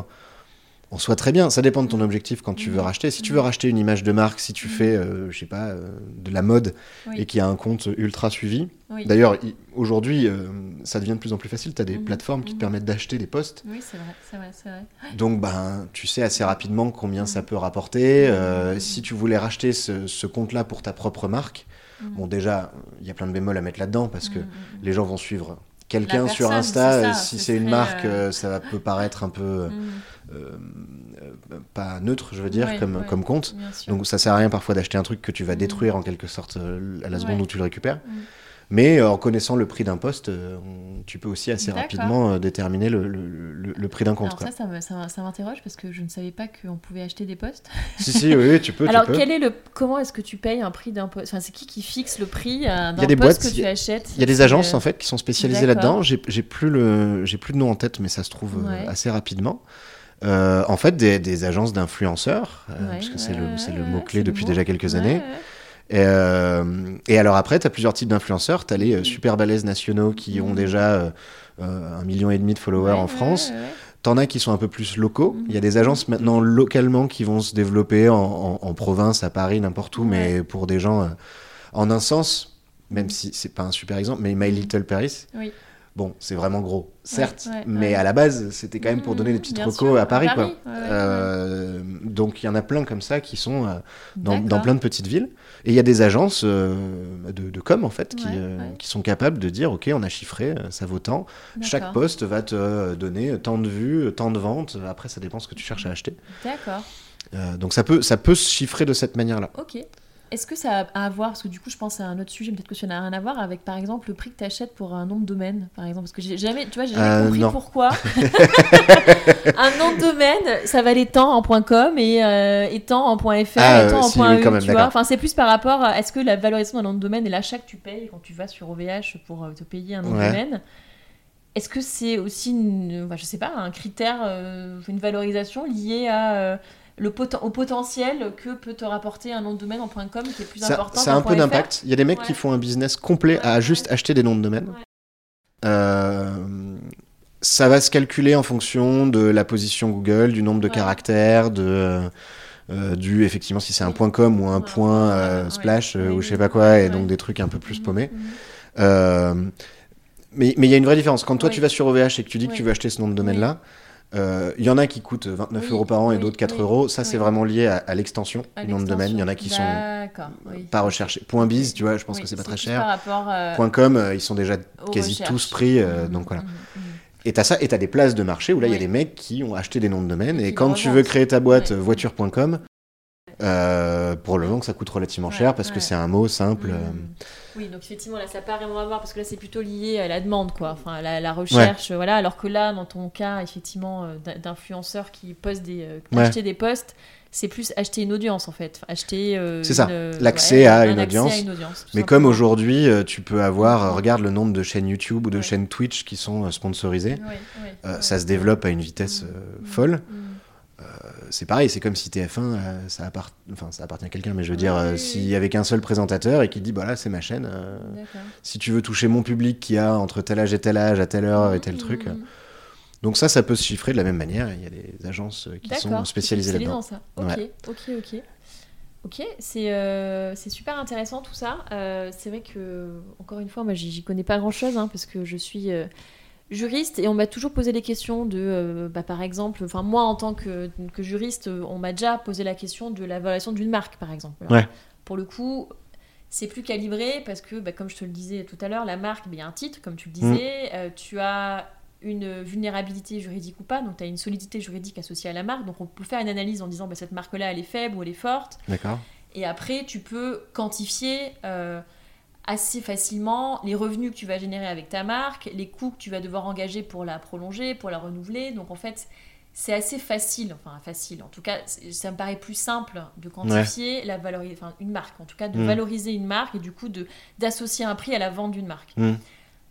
[SPEAKER 2] on soit très bien. Ça dépend de ton objectif quand tu veux
[SPEAKER 1] Mhm.
[SPEAKER 2] racheter. Si tu veux racheter une image de marque, si tu
[SPEAKER 1] Mhm.
[SPEAKER 2] fais, euh, je sais pas, euh, de la mode
[SPEAKER 1] Oui.
[SPEAKER 2] et qu'il y a un compte ultra suivi.
[SPEAKER 1] Oui.
[SPEAKER 2] D'ailleurs, aujourd'hui, euh, ça devient de plus en plus facile. Tu as des plateformes qui te permettent d'acheter des posts.
[SPEAKER 1] Oui, c'est vrai, c'est vrai, c'est vrai.
[SPEAKER 2] Donc, ben, tu sais assez rapidement combien ça peut rapporter. Si tu voulais racheter ce, ce compte-là pour ta propre marque, bon, déjà, il y a plein de bémols à mettre là-dedans parce que les gens vont suivre quelqu'un sur Insta.
[SPEAKER 1] ça,
[SPEAKER 2] euh, si
[SPEAKER 1] ce
[SPEAKER 2] c'est une marque,
[SPEAKER 1] euh,
[SPEAKER 2] euh, ça peut paraître un peu euh, euh, pas neutre, je veux dire,
[SPEAKER 1] Ouais,
[SPEAKER 2] comme,
[SPEAKER 1] ouais,
[SPEAKER 2] comme compte. Donc ça sert à rien parfois d'acheter un truc que tu vas
[SPEAKER 1] Mhm.
[SPEAKER 2] détruire en quelque sorte à la seconde
[SPEAKER 1] Ouais.
[SPEAKER 2] où tu le récupères. Mais euh, en connaissant le prix d'un poste, euh, on- tu peux aussi assez rapidement euh, déterminer le, le- le- le prix d'un.
[SPEAKER 1] Alors
[SPEAKER 2] quoi.
[SPEAKER 1] ça, ça m'interroge parce que je ne savais pas qu'on pouvait acheter des postes.
[SPEAKER 2] si, si, oui, oui, tu peux. tu
[SPEAKER 1] Alors
[SPEAKER 2] peux.
[SPEAKER 1] quel est le, comment est-ce que tu payes un prix d'un poste Enfin, c'est qui qui fixe le prix d'un
[SPEAKER 2] Il y a des
[SPEAKER 1] poste
[SPEAKER 2] boîtes,
[SPEAKER 1] que tu
[SPEAKER 2] a-
[SPEAKER 1] achètes
[SPEAKER 2] Il y a des agences
[SPEAKER 1] euh,
[SPEAKER 2] en fait qui sont spécialisées là-dedans. J'ai plus le j'ai plus de nom en tête, mais ça se trouve
[SPEAKER 1] Ouais.
[SPEAKER 2] assez rapidement. Euh, en fait, des, des agences d'influenceurs, euh, parce que c'est
[SPEAKER 1] ouais,
[SPEAKER 2] le, c'est le
[SPEAKER 1] ouais,
[SPEAKER 2] mot
[SPEAKER 1] c'est
[SPEAKER 2] clé
[SPEAKER 1] le
[SPEAKER 2] depuis
[SPEAKER 1] mot.
[SPEAKER 2] déjà quelques
[SPEAKER 1] Ouais,
[SPEAKER 2] années,
[SPEAKER 1] ouais.
[SPEAKER 2] Et, euh, et alors après, tu as plusieurs types d'influenceurs. Tu as les euh, super balèzes nationaux qui ont déjà euh, un million et demi de followers
[SPEAKER 1] Ouais,
[SPEAKER 2] en France.
[SPEAKER 1] ouais, ouais.
[SPEAKER 2] T'en as qui sont un peu plus locaux.
[SPEAKER 1] Mhm.
[SPEAKER 2] Il y a des agences maintenant localement qui vont se développer en, en- en province, à Paris, n'importe où, mais pour des gens euh, en un sens, même si c'est pas un super exemple, mais My Little Paris,
[SPEAKER 1] Oui.
[SPEAKER 2] bon, c'est vraiment gros, certes, mais à la base, c'était quand même pour donner des petites recos à Paris, quoi. Euh, donc il y en a plein comme ça qui sont euh, dans, dans plein de petites villes. Et il y a des agences euh, de, de com en fait qui,
[SPEAKER 1] Ouais,
[SPEAKER 2] euh,
[SPEAKER 1] ouais.
[SPEAKER 2] qui sont capables de dire ok on a chiffré, euh, ça vaut tant. Chaque poste va te donner tant de vues, tant de ventes. Après ça dépend ce que tu cherches à acheter.
[SPEAKER 1] D'accord.
[SPEAKER 2] Donc ça peut, ça peut se chiffrer de cette manière-là.
[SPEAKER 1] Ok. Est-ce que ça a à voir, parce que du coup je pense à un autre sujet, peut-être que ça n'a rien à voir avec par exemple le prix que tu achètes pour un nom de domaine, par exemple? Parce que j'ai jamais, tu vois, j'ai jamais
[SPEAKER 2] Euh,
[SPEAKER 1] compris
[SPEAKER 2] non.
[SPEAKER 1] pourquoi un nom de domaine ça valait tant en .com et, euh, et tant en .fr
[SPEAKER 2] Ah,
[SPEAKER 1] et tant
[SPEAKER 2] euh,
[SPEAKER 1] en .eu,
[SPEAKER 2] oui, quand même,
[SPEAKER 1] tu vois? Enfin, c'est plus par rapport à est-ce que la valorisation d'un nom de domaine et l'achat que tu payes quand tu vas sur OVH pour euh, te payer un nom
[SPEAKER 2] Ouais.
[SPEAKER 1] de domaine. Est-ce que c'est aussi, une, enfin, je sais pas, un critère, euh, une valorisation liée à euh, le poten- au potentiel que peut te rapporter un nom de domaine en .com qui est plus
[SPEAKER 2] Ça,
[SPEAKER 1] important
[SPEAKER 2] ça a un peu d'impact. Il y a des mecs qui font un business complet
[SPEAKER 1] Ouais,
[SPEAKER 2] à juste acheter des noms de domaine. Euh, ça va se calculer en fonction de la position Google, du nombre de caractères, de euh, du effectivement si c'est un point .com ou un point euh, splash euh, ou je sais pas quoi, et donc des trucs un peu plus
[SPEAKER 1] Mhm,
[SPEAKER 2] paumés.
[SPEAKER 1] mhm.
[SPEAKER 2] Euh, mais mais il y a une vraie différence. Quand toi
[SPEAKER 1] Oui.
[SPEAKER 2] tu vas sur OVH et que tu dis que tu veux acheter ce nom de domaine-là, euh, il y en a qui coûtent 29
[SPEAKER 1] Oui,
[SPEAKER 2] euros par an et d'autres 4
[SPEAKER 1] oui,
[SPEAKER 2] euros. Ça, c'est vraiment lié à, à l'extension du nom de domaine. Il y en a qui sont pas recherchés. Point biz, tu vois, je pense que c'est pas très cher.
[SPEAKER 1] Rapport euh,
[SPEAKER 2] Point com, euh, ils sont déjà quasi
[SPEAKER 1] recherches.
[SPEAKER 2] tous pris. euh,
[SPEAKER 1] Mhm,
[SPEAKER 2] donc voilà.
[SPEAKER 1] mhm, mhm.
[SPEAKER 2] Et t'as ça, et t'as des places de marché où là, il y a des mecs qui ont acheté des noms de domaine.
[SPEAKER 1] Et
[SPEAKER 2] quand tu veux créer ta boîte
[SPEAKER 1] Ouais.
[SPEAKER 2] euh, voiture.com, euh, pour le moment, ça coûte relativement
[SPEAKER 1] Ouais,
[SPEAKER 2] cher parce que c'est un mot simple. euh.
[SPEAKER 1] Oui, donc effectivement, là, ça n'a pas vraiment à voir parce que là, c'est plutôt lié à la demande, quoi. Enfin, la, la recherche, euh, voilà. Alors que là, dans ton cas, effectivement, euh, d'in- d'influenceurs qui postent des, euh,
[SPEAKER 2] Ouais.
[SPEAKER 1] acheter des posts, c'est plus acheter une audience, en fait. Enfin, acheter. euh,
[SPEAKER 2] C'est ça, l'accès
[SPEAKER 1] ouais,
[SPEAKER 2] à
[SPEAKER 1] un
[SPEAKER 2] une audience.
[SPEAKER 1] à une audience, tout
[SPEAKER 2] Mais comme aujourd'hui, tu peux avoir, regarde le nombre de chaînes YouTube ou de
[SPEAKER 1] Ouais.
[SPEAKER 2] chaînes Twitch qui sont sponsorisées.
[SPEAKER 1] Ouais,
[SPEAKER 2] Euh. Ça se développe à une vitesse
[SPEAKER 1] Mhm.
[SPEAKER 2] euh,
[SPEAKER 1] Mhm.
[SPEAKER 2] folle. C'est pareil, c'est comme si TF1, euh, ça, appart... enfin, ça appartient à quelqu'un, mais je veux dire, euh,
[SPEAKER 1] oui,
[SPEAKER 2] s'il y avait qu'un seul présentateur et qui dit, bah là, c'est ma chaîne, euh, si tu veux toucher mon public qui a entre tel âge et tel âge, à telle heure et tel
[SPEAKER 1] Mhm.
[SPEAKER 2] truc. euh, Donc ça, ça peut se chiffrer de la même manière. Il y a des agences qui sont spécialisées
[SPEAKER 1] spécialisé
[SPEAKER 2] là-dedans.
[SPEAKER 1] Ok, ok, ok. Ok, c'est euh, super intéressant tout ça. Euh, c'est vrai que, encore une fois, moi j'y connais pas grand chose parce que je suis euh, juriste et on m'a toujours posé les questions de, euh, bah, par exemple, enfin moi en tant que, que juriste, euh, on m'a déjà posé la question de la valorisation d'une marque par exemple. Alors,
[SPEAKER 2] Ouais.
[SPEAKER 1] Pour le coup, c'est plus calibré parce que, bah, comme je te le disais tout à l'heure, la marque, bah, il y a un titre, comme tu le disais, euh, tu as une vulnérabilité juridique ou pas, donc tu as une solidité juridique associée à la marque, donc on peut faire une analyse en disant bah, cette marque-là elle est faible ou elle est forte,
[SPEAKER 2] D'accord
[SPEAKER 1] et après tu peux quantifier euh, assez facilement les revenus que tu vas générer avec ta marque, les coûts que tu vas devoir engager pour la prolonger, pour la renouveler, donc en fait c'est assez facile, enfin facile, en tout cas ça me paraît plus simple de quantifier la valori- enfin, une marque, en tout cas de
[SPEAKER 2] Mm.
[SPEAKER 1] valoriser une marque et du coup d'associer un prix à la vente d'une marque.
[SPEAKER 2] Mm.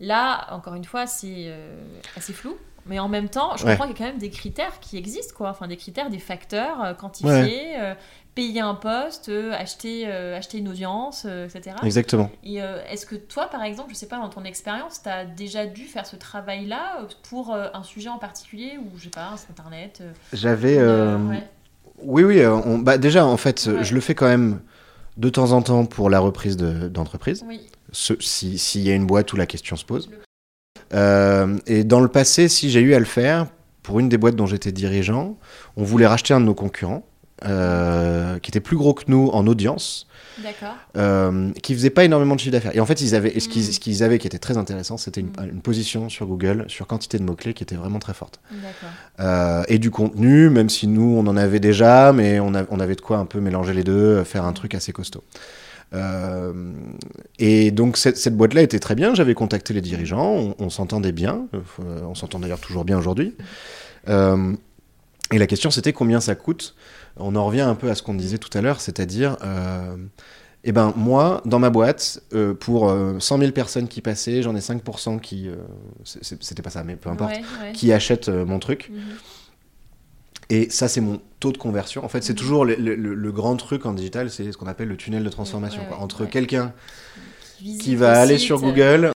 [SPEAKER 1] Là, encore une fois, c'est euh, assez flou. Mais en même temps, je
[SPEAKER 2] Ouais.
[SPEAKER 1] comprends qu'il y a quand même des critères qui existent, quoi. Enfin, des critères, des facteurs euh, quantifiés, euh, payer un poste, euh, acheter, euh, acheter une audience, etc.
[SPEAKER 2] Exactement.
[SPEAKER 1] Et est-ce que toi, par exemple, je sais pas, dans ton expérience, tu as déjà dû faire ce travail-là pour un sujet en particulier ou, je sais pas, Internet
[SPEAKER 2] J'avais.
[SPEAKER 1] ouais.
[SPEAKER 2] Oui, oui. on- Bah, déjà, en fait, je le fais quand même de temps en temps pour la reprise de- d'entreprise.
[SPEAKER 1] Oui,
[SPEAKER 2] Ce- si- S'il y a une boîte où la question se pose.
[SPEAKER 1] Le-
[SPEAKER 2] Euh, et dans le passé, si j'ai eu à le faire, pour une des boîtes dont j'étais dirigeant, on voulait racheter un de nos concurrents. euh, qui était plus gros que nous en audience, euh, qui faisait pas énormément de chiffre d'affaires. Et en fait, ils avaient, et ce qu'ils avaient qui était très intéressant, c'était une,
[SPEAKER 1] Mm.
[SPEAKER 2] une position sur Google sur quantité de mots-clés qui était vraiment très forte. Euh, et du contenu, même si nous, on en avait déjà, mais on, a- on avait de quoi un peu mélanger les deux, faire un truc assez costaud. Euh, et donc cette, cette boîte-là était très bien, j'avais contacté les dirigeants, on, on s'entendait bien, euh, on s'entend d'ailleurs toujours bien aujourd'hui. Euh, et la question c'était combien ça coûte? On en revient un peu à ce qu'on disait tout à l'heure, c'est-à-dire, euh, eh ben moi, dans ma boîte, euh, pour euh, 100 000 personnes qui passaient, j'en ai 5% qui... c'était pas ça, mais peu importe
[SPEAKER 1] Ouais, ouais.
[SPEAKER 2] qui achètent mon truc.
[SPEAKER 1] Mhm.
[SPEAKER 2] Et ça, c'est mon taux de conversion. En fait, c'est
[SPEAKER 1] Mhm.
[SPEAKER 2] toujours le, le- le- le grand truc en digital, c'est ce qu'on appelle le tunnel de transformation.
[SPEAKER 1] Ouais,
[SPEAKER 2] quoi.
[SPEAKER 1] ouais,
[SPEAKER 2] Entre quelqu'un qui va
[SPEAKER 1] le
[SPEAKER 2] aller
[SPEAKER 1] site,
[SPEAKER 2] sur
[SPEAKER 1] euh,
[SPEAKER 2] Google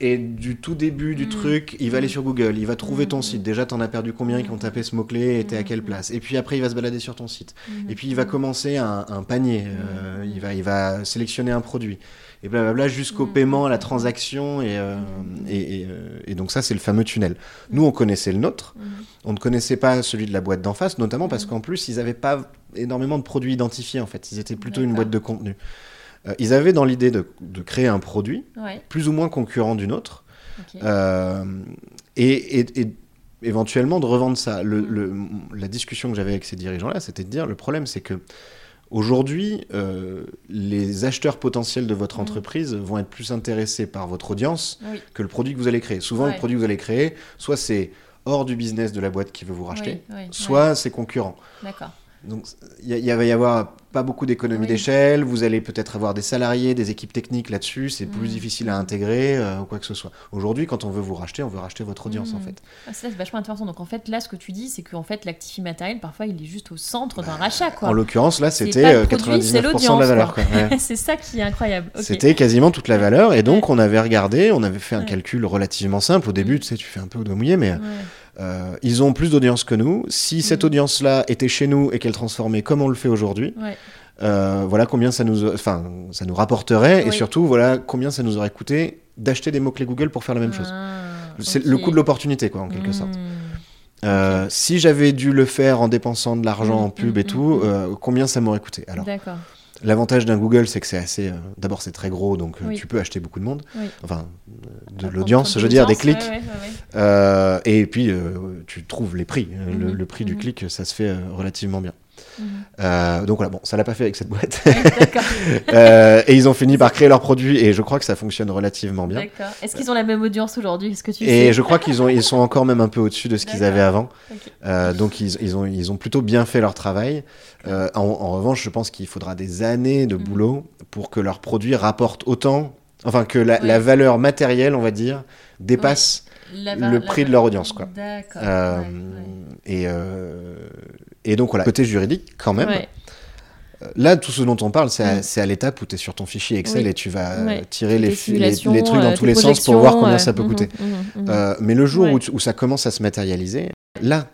[SPEAKER 2] et du tout début du
[SPEAKER 1] Mhm.
[SPEAKER 2] truc, il va aller sur Google, il va trouver ton
[SPEAKER 1] Mhm.
[SPEAKER 2] site. Déjà, t'en as perdu combien qui ont tapé ce mot-clé et t'es à quelle place. Et puis après, il va se balader sur ton site. Et puis il va commencer un, un panier, euh, il, va, il va sélectionner un produit, et blablabla jusqu'au
[SPEAKER 1] Mhm.
[SPEAKER 2] paiement, à la transaction, et, euh, et, et, euh, et donc ça c'est le fameux tunnel. Nous on connaissait le nôtre,
[SPEAKER 1] Mhm.
[SPEAKER 2] on ne connaissait pas celui de la boîte d'en face, notamment parce
[SPEAKER 1] Mhm.
[SPEAKER 2] qu'en plus ils n'avaient pas énormément de produits identifiés en fait, ils étaient plutôt une boîte de contenu. Euh, ils avaient dans l'idée de, de créer un produit
[SPEAKER 1] Ouais,
[SPEAKER 2] plus ou moins concurrent du nôtre, euh, et, éventuellement de revendre ça. Le-
[SPEAKER 1] Mm.
[SPEAKER 2] le- la discussion que j'avais avec ces dirigeants-là, c'était de dire le problème, c'est que aujourd'hui, euh, les acheteurs potentiels de votre
[SPEAKER 1] Mm.
[SPEAKER 2] entreprise vont être plus intéressés par votre audience
[SPEAKER 1] Oui.
[SPEAKER 2] que le produit que vous allez créer. Souvent,
[SPEAKER 1] Ouais.
[SPEAKER 2] le produit que vous allez créer, soit c'est hors du business de la boîte qui veut vous racheter,
[SPEAKER 1] Oui, oui,
[SPEAKER 2] soit c'est concurrent.
[SPEAKER 1] D'accord.
[SPEAKER 2] Donc, il y, va y avoir pas beaucoup d'économies
[SPEAKER 1] Oui.
[SPEAKER 2] d'échelle. Vous allez peut-être avoir des salariés, des équipes techniques là-dessus. C'est plus
[SPEAKER 1] Mm.
[SPEAKER 2] difficile à intégrer euh, ou quoi que ce soit. Aujourd'hui, quand on veut vous racheter, on veut racheter votre audience en
[SPEAKER 1] Mm.
[SPEAKER 2] fait.
[SPEAKER 1] Ah, c'est ça, c'est vachement intéressant. Donc en fait, là, ce que tu dis, c'est qu'en fait, l'actif immatériel, parfois, il est juste au centre d'un rachat, quoi.
[SPEAKER 2] En l'occurrence, là, c'était
[SPEAKER 1] pas le
[SPEAKER 2] euh,
[SPEAKER 1] produit, c'est
[SPEAKER 2] 99% de la valeur. Ouais.
[SPEAKER 1] c'est ça qui est incroyable.
[SPEAKER 2] C'était quasiment toute la valeur. Et donc, on avait regardé, on avait fait un
[SPEAKER 1] Ouais.
[SPEAKER 2] calcul relativement simple. Au début, tu sais, tu fais un peu au doigt mouillé, mais
[SPEAKER 1] Ouais.
[SPEAKER 2] Euh, ils ont plus d'audience que nous. Si cette
[SPEAKER 1] Mm.
[SPEAKER 2] audience-là était chez nous et qu'elle transformait comme on le fait aujourd'hui,
[SPEAKER 1] Ouais.
[SPEAKER 2] euh, voilà combien ça nous, enfin, ça nous rapporterait. Et surtout, voilà combien ça nous aurait coûté d'acheter des mots-clés Google pour faire la même chose.
[SPEAKER 1] Ah,
[SPEAKER 2] C'est le coût de l'opportunité, quoi, en quelque
[SPEAKER 1] Mm.
[SPEAKER 2] sorte. Euh, Si j'avais dû le faire en dépensant de l'argent en pub
[SPEAKER 1] mm,
[SPEAKER 2] et tout, combien ça m'aurait coûté Alors,
[SPEAKER 1] D'accord.
[SPEAKER 2] L'avantage d'un Google, c'est que c'est assez. euh, D'abord, c'est très gros, donc euh,
[SPEAKER 1] Oui.
[SPEAKER 2] tu peux acheter beaucoup de monde.
[SPEAKER 1] Oui.
[SPEAKER 2] Enfin, de l'audience, je veux dire, des clics.
[SPEAKER 1] ouais, ouais, ouais, ouais.
[SPEAKER 2] Euh, et puis, euh, tu trouves les prix. Le,
[SPEAKER 1] Mhm,
[SPEAKER 2] le prix du
[SPEAKER 1] mhm.
[SPEAKER 2] clic, ça se fait relativement bien. Euh, donc voilà, bon, ça l'a pas fait avec cette boîte. Euh, et ils ont fini par créer leur produit, et je crois que ça fonctionne relativement bien.
[SPEAKER 1] D'accord. Est-ce qu'ils ont la même audience aujourd'hui Est-ce que tu
[SPEAKER 2] Et
[SPEAKER 1] sais
[SPEAKER 2] je crois qu'ils ont, ils sont encore même un peu au-dessus de ce qu'ils avaient avant. Euh, donc ils, ils ont, ils ont plutôt bien fait leur travail. Euh, en, en revanche, je pense qu'il faudra des années de
[SPEAKER 1] Mhm.
[SPEAKER 2] boulot pour que leur produit rapporte autant, enfin que la,
[SPEAKER 1] Ouais.
[SPEAKER 2] la valeur matérielle, on va dire, dépasse le prix de leur audience, quoi.
[SPEAKER 1] Ouais.
[SPEAKER 2] Et, et donc voilà, côté juridique, quand même.
[SPEAKER 1] Ouais.
[SPEAKER 2] euh, Là, tout ce dont on parle, c'est à,
[SPEAKER 1] Mm.
[SPEAKER 2] à l'étape où tu es sur ton fichier Excel
[SPEAKER 1] Oui.
[SPEAKER 2] et tu vas euh,
[SPEAKER 1] Ouais.
[SPEAKER 2] tirer les, trucs dans
[SPEAKER 1] euh,
[SPEAKER 2] tous les sens pour voir combien
[SPEAKER 1] euh,
[SPEAKER 2] ça peut coûter.
[SPEAKER 1] mhm, mhm.
[SPEAKER 2] Euh, mais le jour où, ça commence à se matérialiser, là,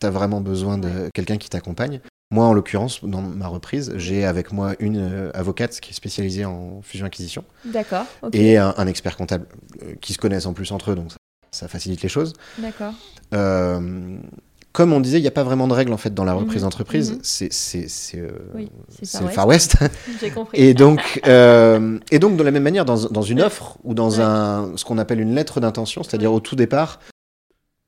[SPEAKER 2] tu as vraiment besoin de quelqu'un qui t'accompagne. Moi, en l'occurrence, dans ma reprise, j'ai avec moi une euh, avocate qui est spécialisée en fusion-acquisition
[SPEAKER 1] D'accord.
[SPEAKER 2] et un, un expert comptable euh, qui se connaissent en plus entre eux, donc ça, ça facilite les choses.
[SPEAKER 1] D'accord.
[SPEAKER 2] Euh, comme on disait, il n'y a pas vraiment de règles en fait dans la reprise
[SPEAKER 1] Mhm,
[SPEAKER 2] d'entreprise.
[SPEAKER 1] mhm.
[SPEAKER 2] C'est c'est- c'est, euh,
[SPEAKER 1] Oui,
[SPEAKER 2] le
[SPEAKER 1] West.
[SPEAKER 2] Far West.
[SPEAKER 1] J'ai compris.
[SPEAKER 2] Et donc, euh, et donc, de la même manière, dans, dans une offre ou dans
[SPEAKER 1] Ouais.
[SPEAKER 2] un, ce qu'on appelle une lettre d'intention, c'est-à-dire au tout départ,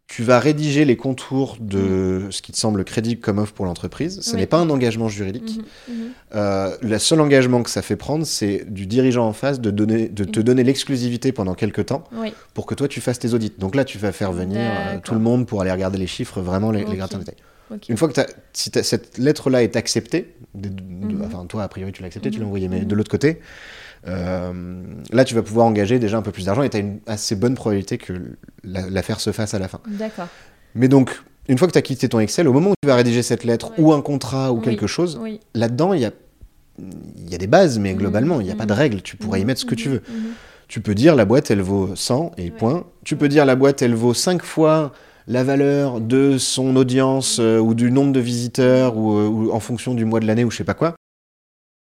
[SPEAKER 2] tu vas rédiger les contours de ce qui te semble crédible comme offre pour l'entreprise. Ce
[SPEAKER 1] Oui.
[SPEAKER 2] n'est pas un engagement juridique.
[SPEAKER 1] Mhm, mhm.
[SPEAKER 2] Euh, le seul engagement que ça fait prendre, c'est du dirigeant en face de, donner, de te
[SPEAKER 1] Mhm.
[SPEAKER 2] donner l'exclusivité pendant quelques temps
[SPEAKER 1] Oui.
[SPEAKER 2] pour que toi tu fasses tes audits. Donc là, tu vas faire venir euh, tout le monde pour aller regarder les chiffres, vraiment les, les
[SPEAKER 1] Ok.
[SPEAKER 2] gratter en détail. Une fois que t'as- si cette lettre-là est acceptée, de- de-
[SPEAKER 1] Mhm.
[SPEAKER 2] enfin toi a priori tu l'as acceptée, tu l'as envoyée, mais de l'autre côté, euh, là tu vas pouvoir engager déjà un peu plus d'argent et tu as une assez bonne probabilité que la- l'affaire se fasse à la fin.
[SPEAKER 1] D'accord.
[SPEAKER 2] Mais donc, une fois que tu as quitté ton Excel, au moment où tu vas rédiger cette lettre
[SPEAKER 1] Ouais.
[SPEAKER 2] ou un contrat ou
[SPEAKER 1] Oui.
[SPEAKER 2] quelque chose,
[SPEAKER 1] Oui.
[SPEAKER 2] là-dedans il y a, il y a des bases, mais
[SPEAKER 1] Mhm.
[SPEAKER 2] globalement il n'y a pas de
[SPEAKER 1] Mhm.
[SPEAKER 2] règles, tu pourrais y
[SPEAKER 1] Mhm,
[SPEAKER 2] mettre ce que tu veux. Tu peux dire la boîte elle vaut 100 et
[SPEAKER 1] Ouais.
[SPEAKER 2] point. Tu peux dire la boîte elle vaut 5 fois la valeur de son audience euh, ou du nombre de visiteurs ou, euh, ou en fonction du mois de l'année ou je sais pas quoi.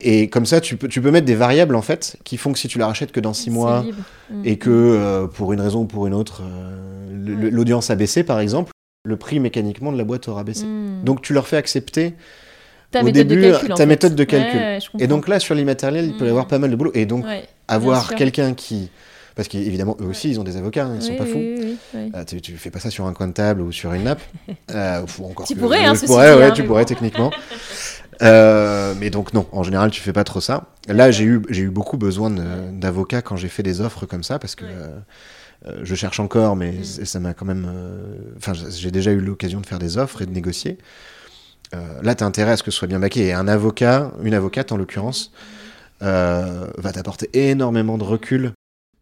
[SPEAKER 2] Et comme ça, tu peux, tu peux mettre des variables en fait qui font que si tu la rachètes que dans 6
[SPEAKER 1] C'est
[SPEAKER 2] mois
[SPEAKER 1] libre. Mhm.
[SPEAKER 2] et que euh, pour une raison ou pour une autre, euh, l'audience a baissé par exemple, le prix mécaniquement de la boîte aura baissé.
[SPEAKER 1] Mhm.
[SPEAKER 2] Donc tu leur fais accepter
[SPEAKER 1] ta
[SPEAKER 2] au début
[SPEAKER 1] calcul,
[SPEAKER 2] ta
[SPEAKER 1] fait.
[SPEAKER 2] méthode de calcul.
[SPEAKER 1] Ouais, je
[SPEAKER 2] Et donc là, sur l'immatériel, il peut y avoir
[SPEAKER 1] Mhm.
[SPEAKER 2] pas mal de boulot. Et donc
[SPEAKER 1] Ouais,
[SPEAKER 2] avoir quelqu'un qui. Parce qu'évidemment, eux aussi, ils ont des avocats, hein, ils sont
[SPEAKER 1] Oui,
[SPEAKER 2] pas fous.
[SPEAKER 1] oui, oui, oui.
[SPEAKER 2] Ah, tu, tu fais pas ça sur un coin de table ou sur une nappe. Euh, ou encore
[SPEAKER 1] Tu
[SPEAKER 2] que-
[SPEAKER 1] pourrais, hein,
[SPEAKER 2] je pourrais, ouais,
[SPEAKER 1] hein,
[SPEAKER 2] tu pourrais techniquement. Euh, mais donc non, en général, tu fais pas trop ça. Là, j'ai eu, j'ai eu beaucoup besoin d'avocats quand j'ai fait des offres comme ça parce que euh, euh, je cherche encore, mais
[SPEAKER 1] Mm.
[SPEAKER 2] ça m'a quand même. euh, Enfin, j'ai déjà eu l'occasion de faire des offres et de négocier. Là, tu as intérêt à ce que ce soit bien baqué. Et un avocat, une avocate en l'occurrence, va t'apporter énormément de recul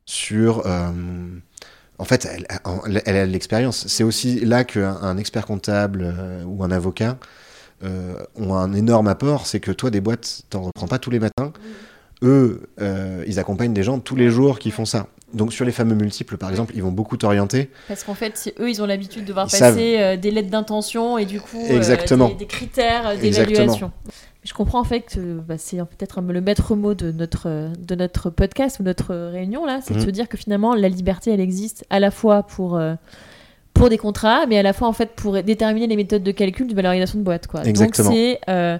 [SPEAKER 2] sur. en fait, elle, elle, elle a de l'expérience. C'est aussi là qu'un un expert comptable ou un avocat ont un énorme apport. C'est que toi, des boîtes, t'en reprends pas tous les matins. Eux, euh, ils accompagnent des gens tous les jours qui font ça. Donc sur les fameux multiples, par exemple, ils vont beaucoup t'orienter.
[SPEAKER 1] Parce qu'en fait, si eux, ils ont l'habitude de voir
[SPEAKER 2] Ils
[SPEAKER 1] passer euh, des lettres d'intention et du coup euh,
[SPEAKER 2] Exactement.
[SPEAKER 1] des, des critères euh, d'évaluation. Je comprends en fait que bah, c'est peut-être le maître mot de notre, euh, de notre podcast ou notre réunion là, c'est de
[SPEAKER 2] Mhm.
[SPEAKER 1] se dire que finalement la liberté elle existe à la fois pour, euh, pour des contrats, mais à la fois en fait pour déterminer les méthodes de calcul de valorisation de boîte. Quoi.
[SPEAKER 2] Exactement.
[SPEAKER 1] Donc c'est. euh,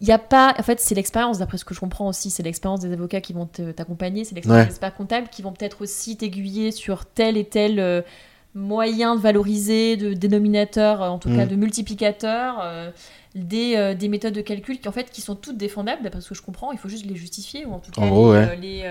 [SPEAKER 1] il a pas, en fait, c'est l'expérience, d'après ce que je comprends aussi, c'est l'expérience des avocats qui vont t'accompagner, c'est l'expérience
[SPEAKER 2] Ouais.
[SPEAKER 1] des experts comptables qui vont peut-être aussi t'aiguiller sur tel et tel euh, moyen de valoriser, de dénominateur, en tout
[SPEAKER 2] Mm.
[SPEAKER 1] cas de multiplicateur, euh, des, euh, des méthodes de calcul qui en fait qui sont toutes défendables, d'après ce que je comprends, il faut juste les justifier ou en tout cas
[SPEAKER 2] En gros,
[SPEAKER 1] les,
[SPEAKER 2] ouais.
[SPEAKER 1] les,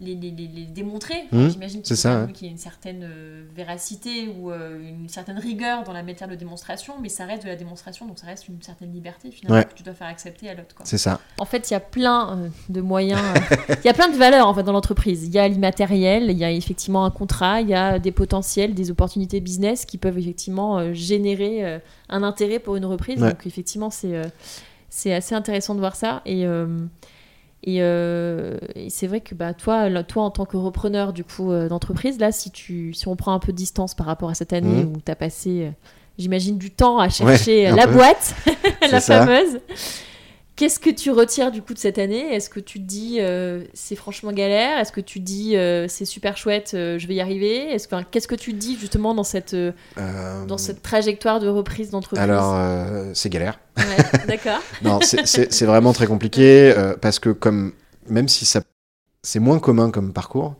[SPEAKER 1] les, les- les- les démontrer.
[SPEAKER 2] Mm.
[SPEAKER 1] J'imagine qu'il qu'il y ait une certaine euh, véracité ou euh, une certaine rigueur dans la matière de démonstration, mais ça reste de la démonstration, donc ça reste une certaine liberté finalement
[SPEAKER 2] Ouais.
[SPEAKER 1] que tu dois faire accepter à l'autre.
[SPEAKER 2] C'est ça.
[SPEAKER 1] En fait, il y a plein euh, de moyens, euh, il y a plein de valeurs en fait dans l'entreprise. Il y a l'immatériel, il y a effectivement un contrat, il y a des potentiels, des opportunités business qui peuvent effectivement euh, générer euh, un intérêt pour une reprise.
[SPEAKER 2] Ouais.
[SPEAKER 1] Donc effectivement, c'est euh, c'est assez intéressant de voir ça et euh, et, euh, et c'est vrai que bah, toi, là, toi, en tant que repreneur du coup euh, d'entreprise, là, si, tu, si on prend un peu de distance par rapport à cette année
[SPEAKER 2] Mhm.
[SPEAKER 1] où tu as passé, euh, j'imagine, du temps à chercher
[SPEAKER 2] Ouais,
[SPEAKER 1] la
[SPEAKER 2] peu.
[SPEAKER 1] boîte, la
[SPEAKER 2] ça.
[SPEAKER 1] fameuse, qu'est-ce que tu retires du coup de cette année? Est-ce que tu te dis euh, c'est franchement galère? Est-ce que tu te dis euh, c'est super chouette, euh, je vais y arriver? Est-ce que- Qu'est-ce que tu te dis justement dans cette, dans cette trajectoire de reprise d'entreprise?
[SPEAKER 2] Alors, c'est galère.
[SPEAKER 1] Ouais, d'accord.
[SPEAKER 2] Non, c'est- c'est c'est vraiment très compliqué parce que comme même si ça c'est moins commun comme parcours,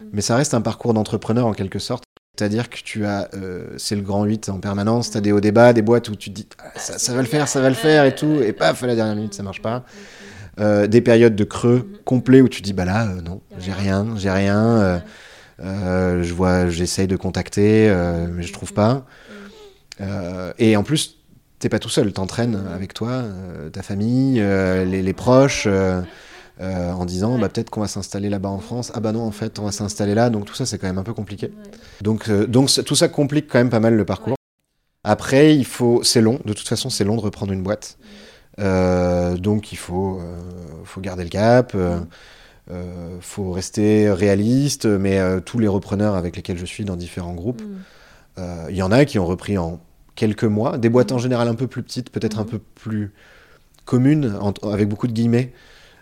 [SPEAKER 1] Mm.
[SPEAKER 2] mais ça reste un parcours d'entrepreneur en quelque sorte. C'est-à-dire que tu as, euh, c'est le grand 8 en permanence, tu as des hauts débats, des boîtes où tu te dis Ah, ça, va le faire, ça va le faire et tout, et paf, à la dernière minute ça marche pas. Euh, des périodes de creux complets où tu te dis bah là euh, non, j'ai
[SPEAKER 1] rien.
[SPEAKER 2] j'ai rien, je vois, j'essaye de contacter, mais je trouve pas. Et en plus, t'es pas tout seul, t'entraînes avec toi, ta famille, les proches, euh, en disant bah, peut-être qu'on va s'installer là-bas en France. Ah bah non, en fait, on va s'installer là. Donc tout ça, c'est quand même un peu compliqué. Donc, euh, donc tout ça complique quand même pas mal le parcours. Après, il faut, c'est long. De toute façon, c'est long de reprendre une boîte. Euh, donc il faut, faut garder le cap. euh, faut rester réaliste, mais tous les repreneurs avec lesquels je suis dans différents groupes,
[SPEAKER 1] Mm.
[SPEAKER 2] il y en a qui ont repris en quelques mois, des boîtes
[SPEAKER 1] Mhm.
[SPEAKER 2] en général un peu plus petites, peut-être un
[SPEAKER 1] Mhm.
[SPEAKER 2] peu plus communes, en- avec beaucoup de guillemets.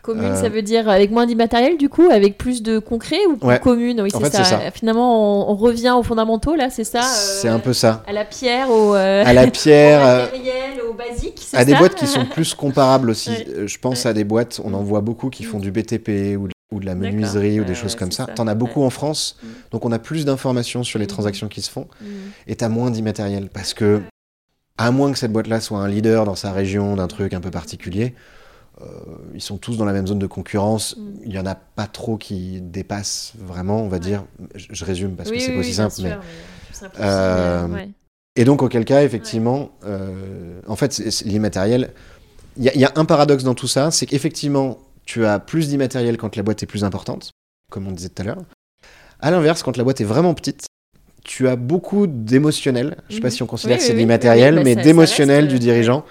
[SPEAKER 1] Commune,
[SPEAKER 2] Euh,
[SPEAKER 1] ça veut dire avec moins d'immatériel du coup, avec plus de concret ou plus
[SPEAKER 2] Ouais.
[SPEAKER 1] commune Oui, c'est ça. Finalement, on, on revient aux fondamentaux là, c'est ça euh,
[SPEAKER 2] C'est un peu ça.
[SPEAKER 1] À la pierre, au, euh,
[SPEAKER 2] À la
[SPEAKER 1] au
[SPEAKER 2] pierre, euh,
[SPEAKER 1] matériel, au basique. c'est
[SPEAKER 2] à des
[SPEAKER 1] ça
[SPEAKER 2] boîtes qui sont plus comparables aussi.
[SPEAKER 1] Ouais.
[SPEAKER 2] Euh, Je pense
[SPEAKER 1] Ouais.
[SPEAKER 2] à des boîtes, on en voit beaucoup qui font du BTP ou de, ou de la menuiserie ou des
[SPEAKER 1] Ouais,
[SPEAKER 2] choses
[SPEAKER 1] ouais,
[SPEAKER 2] comme ça.
[SPEAKER 1] ça.
[SPEAKER 2] T'en as beaucoup
[SPEAKER 1] Ouais.
[SPEAKER 2] en France,
[SPEAKER 1] Mhm.
[SPEAKER 2] donc on a plus d'informations sur les
[SPEAKER 1] Mhm.
[SPEAKER 2] transactions qui se font
[SPEAKER 1] Mm.
[SPEAKER 2] et t'as moins d'immatériel parce que, à moins que cette boîte-là soit un leader dans sa région d'un truc un peu particulier, euh, ils sont tous dans la même zone de concurrence.
[SPEAKER 1] Mm.
[SPEAKER 2] Il y en a pas trop qui dépassent vraiment, on va dire. Je, je résume parce que c'est
[SPEAKER 1] oui,
[SPEAKER 2] pas aussi simple, mais
[SPEAKER 1] sûr,
[SPEAKER 2] Euh,
[SPEAKER 1] ouais.
[SPEAKER 2] Et donc, auquel cas, effectivement, euh, en fait, l'immatériel. Il y, a- il y a un paradoxe dans tout ça, c'est qu'effectivement, tu as plus d'immatériel quand la boîte est plus importante, comme on disait tout à l'heure. À l'inverse, quand la boîte est vraiment petite, tu as beaucoup d'émotionnel. Je sais pas
[SPEAKER 1] Mhm.
[SPEAKER 2] si on considère
[SPEAKER 1] Oui,
[SPEAKER 2] que c'est de l'immatériel, mais d'émotionnel du dirigeant.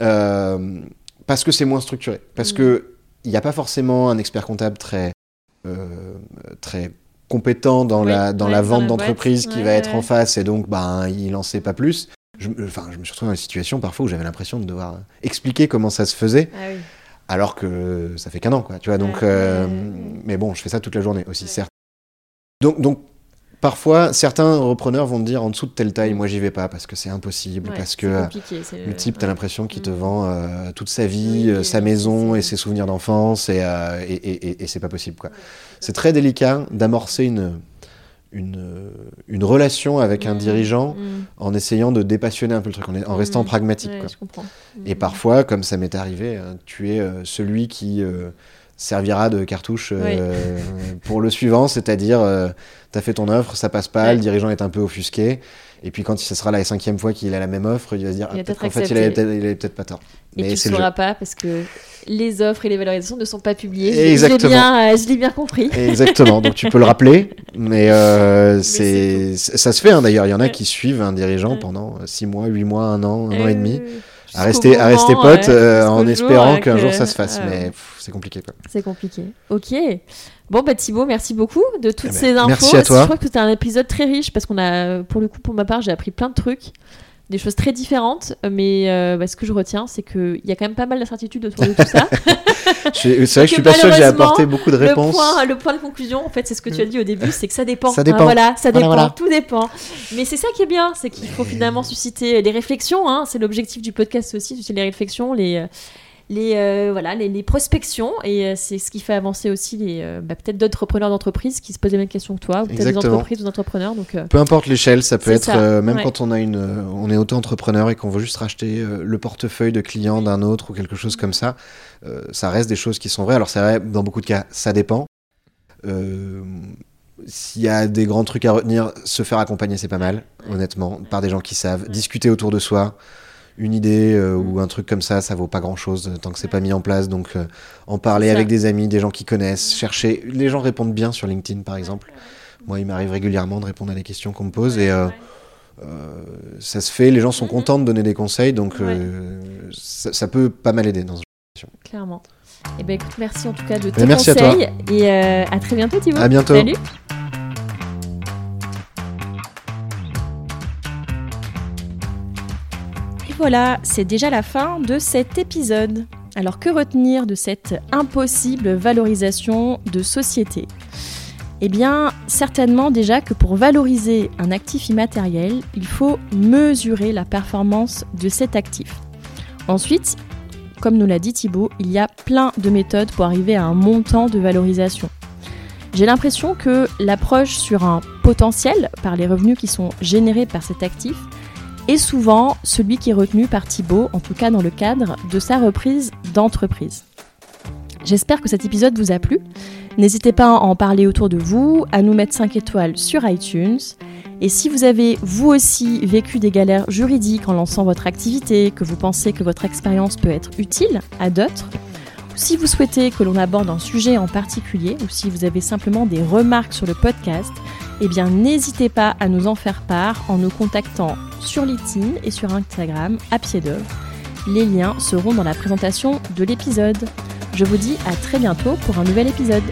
[SPEAKER 2] Euh, parce que c'est moins structuré. Parce
[SPEAKER 1] Mhm.
[SPEAKER 2] que il n'y a pas forcément un expert comptable très, euh, très compétent dans
[SPEAKER 1] Oui,
[SPEAKER 2] la, dans la vente d'entreprise qui
[SPEAKER 1] Ouais,
[SPEAKER 2] va être en face et donc ben, il n'en sait pas plus. Je, me- enfin, je me suis retrouvé dans des situations parfois où j'avais l'impression de devoir expliquer comment ça se faisait
[SPEAKER 1] Ah oui.
[SPEAKER 2] alors que ça fait qu'un an. Quoi, tu vois, donc, euh. Mais bon, je fais ça toute la journée aussi, certes. Donc, donc parfois, certains repreneurs vont te dire en dessous de telle taille, moi j'y vais pas parce que c'est impossible,
[SPEAKER 1] Ouais,
[SPEAKER 2] parce que euh, le type, t'as l'impression qu'il te
[SPEAKER 1] Mm.
[SPEAKER 2] vend euh, toute sa vie,
[SPEAKER 1] Oui,
[SPEAKER 2] euh, sa maison et ses souvenirs d'enfance, et, euh, et, et- et- et c'est pas possible. quoi. C'est très délicat d'amorcer une, une, une relation avec un
[SPEAKER 1] Mm,
[SPEAKER 2] dirigeant
[SPEAKER 1] mm,
[SPEAKER 2] en essayant de dépassionner un peu le truc, en, en restant pragmatique.
[SPEAKER 1] ouais,
[SPEAKER 2] quoi. Et parfois, comme ça m'est arrivé, euh, tu es euh, celui qui euh, servira de cartouche euh, pour le suivant, c'est-à-dire, tu as fait ton offre, ça passe pas, le dirigeant est un peu offusqué, Et puis quand ce sera la cinquième fois qu'il a la même offre, il va se dire ah,
[SPEAKER 1] peut-être
[SPEAKER 2] peut-être qu'en fait, il avait peut-être pas tort.
[SPEAKER 1] Et
[SPEAKER 2] Mais
[SPEAKER 1] tu ne
[SPEAKER 2] le
[SPEAKER 1] sauras pas parce que les offres et les valorisations ne sont pas publiées. Je- Je l'ai
[SPEAKER 2] Exactement.
[SPEAKER 1] bien, euh, je l'ai bien compris.
[SPEAKER 2] Exactement, donc tu peux le rappeler, mais, euh, c'est
[SPEAKER 1] c'est
[SPEAKER 2] ça se fait hein, d'ailleurs. Il y en a
[SPEAKER 1] Ouais.
[SPEAKER 2] qui suivent un dirigeant
[SPEAKER 1] Ouais.
[SPEAKER 2] pendant 6 mois, 8 mois, 1 an, 1 an et demi,
[SPEAKER 1] Euh,
[SPEAKER 2] à rester, à rester
[SPEAKER 1] moment,
[SPEAKER 2] potes euh, en espérant
[SPEAKER 1] euh,
[SPEAKER 2] qu'un jour ça se fasse,
[SPEAKER 1] ah,
[SPEAKER 2] mais c'est compliqué quoi.
[SPEAKER 1] C'est compliqué. Ok. Bon, bah Thibaut, merci beaucoup de toutes
[SPEAKER 2] Eh ben,
[SPEAKER 1] ces infos.
[SPEAKER 2] merci à toi.
[SPEAKER 1] Je crois que c'était un épisode très riche parce qu'on a, pour le coup, pour ma part, j'ai appris plein de trucs, des choses très différentes. Mais euh, bah, ce que je retiens, c'est qu'il y a quand même pas mal d'incertitudes autour de tout ça.
[SPEAKER 2] C'est vrai que je suis pas sûr que j'ai apporté beaucoup de
[SPEAKER 1] le,
[SPEAKER 2] réponses.
[SPEAKER 1] point, le point de conclusion, en fait, c'est ce que tu as dit au début, c'est que ça dépend.
[SPEAKER 2] Ça
[SPEAKER 1] Hein,
[SPEAKER 2] dépend.
[SPEAKER 1] voilà, ça dépend,
[SPEAKER 2] voilà.
[SPEAKER 1] tout dépend. Mais c'est ça qui est bien, c'est qu'il faut finalement susciter les réflexions. hein. c'est l'objectif du podcast aussi, susciter les réflexions, les, euh, les, euh, voilà, les, les prospections. Et euh, c'est ce qui fait avancer aussi les, euh, bah, peut-être d'autres repreneurs d'entreprises qui se posent les mêmes questions que toi, ou peut-être des entreprises ou des entrepreneurs. Donc,
[SPEAKER 2] Peu importe l'échelle, ça peut être
[SPEAKER 1] ça,
[SPEAKER 2] même
[SPEAKER 1] ouais.
[SPEAKER 2] quand on a une, on est auto-entrepreneur et qu'on veut juste racheter le portefeuille de clients d'un autre ou quelque chose comme ça, ça reste des choses qui sont vraies. Alors c'est vrai, dans beaucoup de cas, ça dépend. Euh, S'il y a des grands trucs à retenir, se faire accompagner, c'est pas mal, honnêtement, par des gens qui savent. Discuter autour de soi, une idée euh,
[SPEAKER 1] Mm.
[SPEAKER 2] ou un truc comme ça, ça vaut pas grand chose tant que c'est pas mis en place. Donc euh, en parler avec des amis, des gens qui connaissent, chercher. Les gens répondent bien sur LinkedIn par exemple. Moi, il m'arrive régulièrement de répondre à des questions qu'on me pose et euh, euh, ça se fait. Les gens sont
[SPEAKER 1] Mhm.
[SPEAKER 2] contents de donner des conseils, donc euh, ça, ça peut pas mal aider dans ce
[SPEAKER 1] clairement. Et ben écoute, merci en tout cas de tes
[SPEAKER 2] Ben, merci à toi.
[SPEAKER 1] conseils. Et euh, à très bientôt, Thibaut.
[SPEAKER 2] À bientôt.
[SPEAKER 1] Salut. Voilà, c'est déjà la fin de cet épisode. Alors que retenir de cette impossible valorisation de société? Eh bien, certainement déjà que pour valoriser un actif immatériel, il faut mesurer la performance de cet actif. Ensuite, comme nous l'a dit Thibaut, il y a plein de méthodes pour arriver à un montant de valorisation. J'ai l'impression que l'approche sur un potentiel par les revenus qui sont générés par cet actif est souvent celui qui est retenu par Thibaut, en tout cas dans le cadre de sa reprise d'entreprise. J'espère que cet épisode vous a plu. N'hésitez pas à en parler autour de vous, à nous mettre 5 étoiles sur iTunes. Et si vous avez vous aussi vécu des galères juridiques en lançant votre activité, que vous pensez que votre expérience peut être utile à d'autres, si vous souhaitez que l'on aborde un sujet en particulier, ou si vous avez simplement des remarques sur le podcast, eh bien n'hésitez pas à nous en faire part en nous contactant sur LinkedIn et sur Instagram à pied d'œuvre. Les liens seront dans la présentation de l'épisode. Je vous dis à très bientôt pour un nouvel épisode.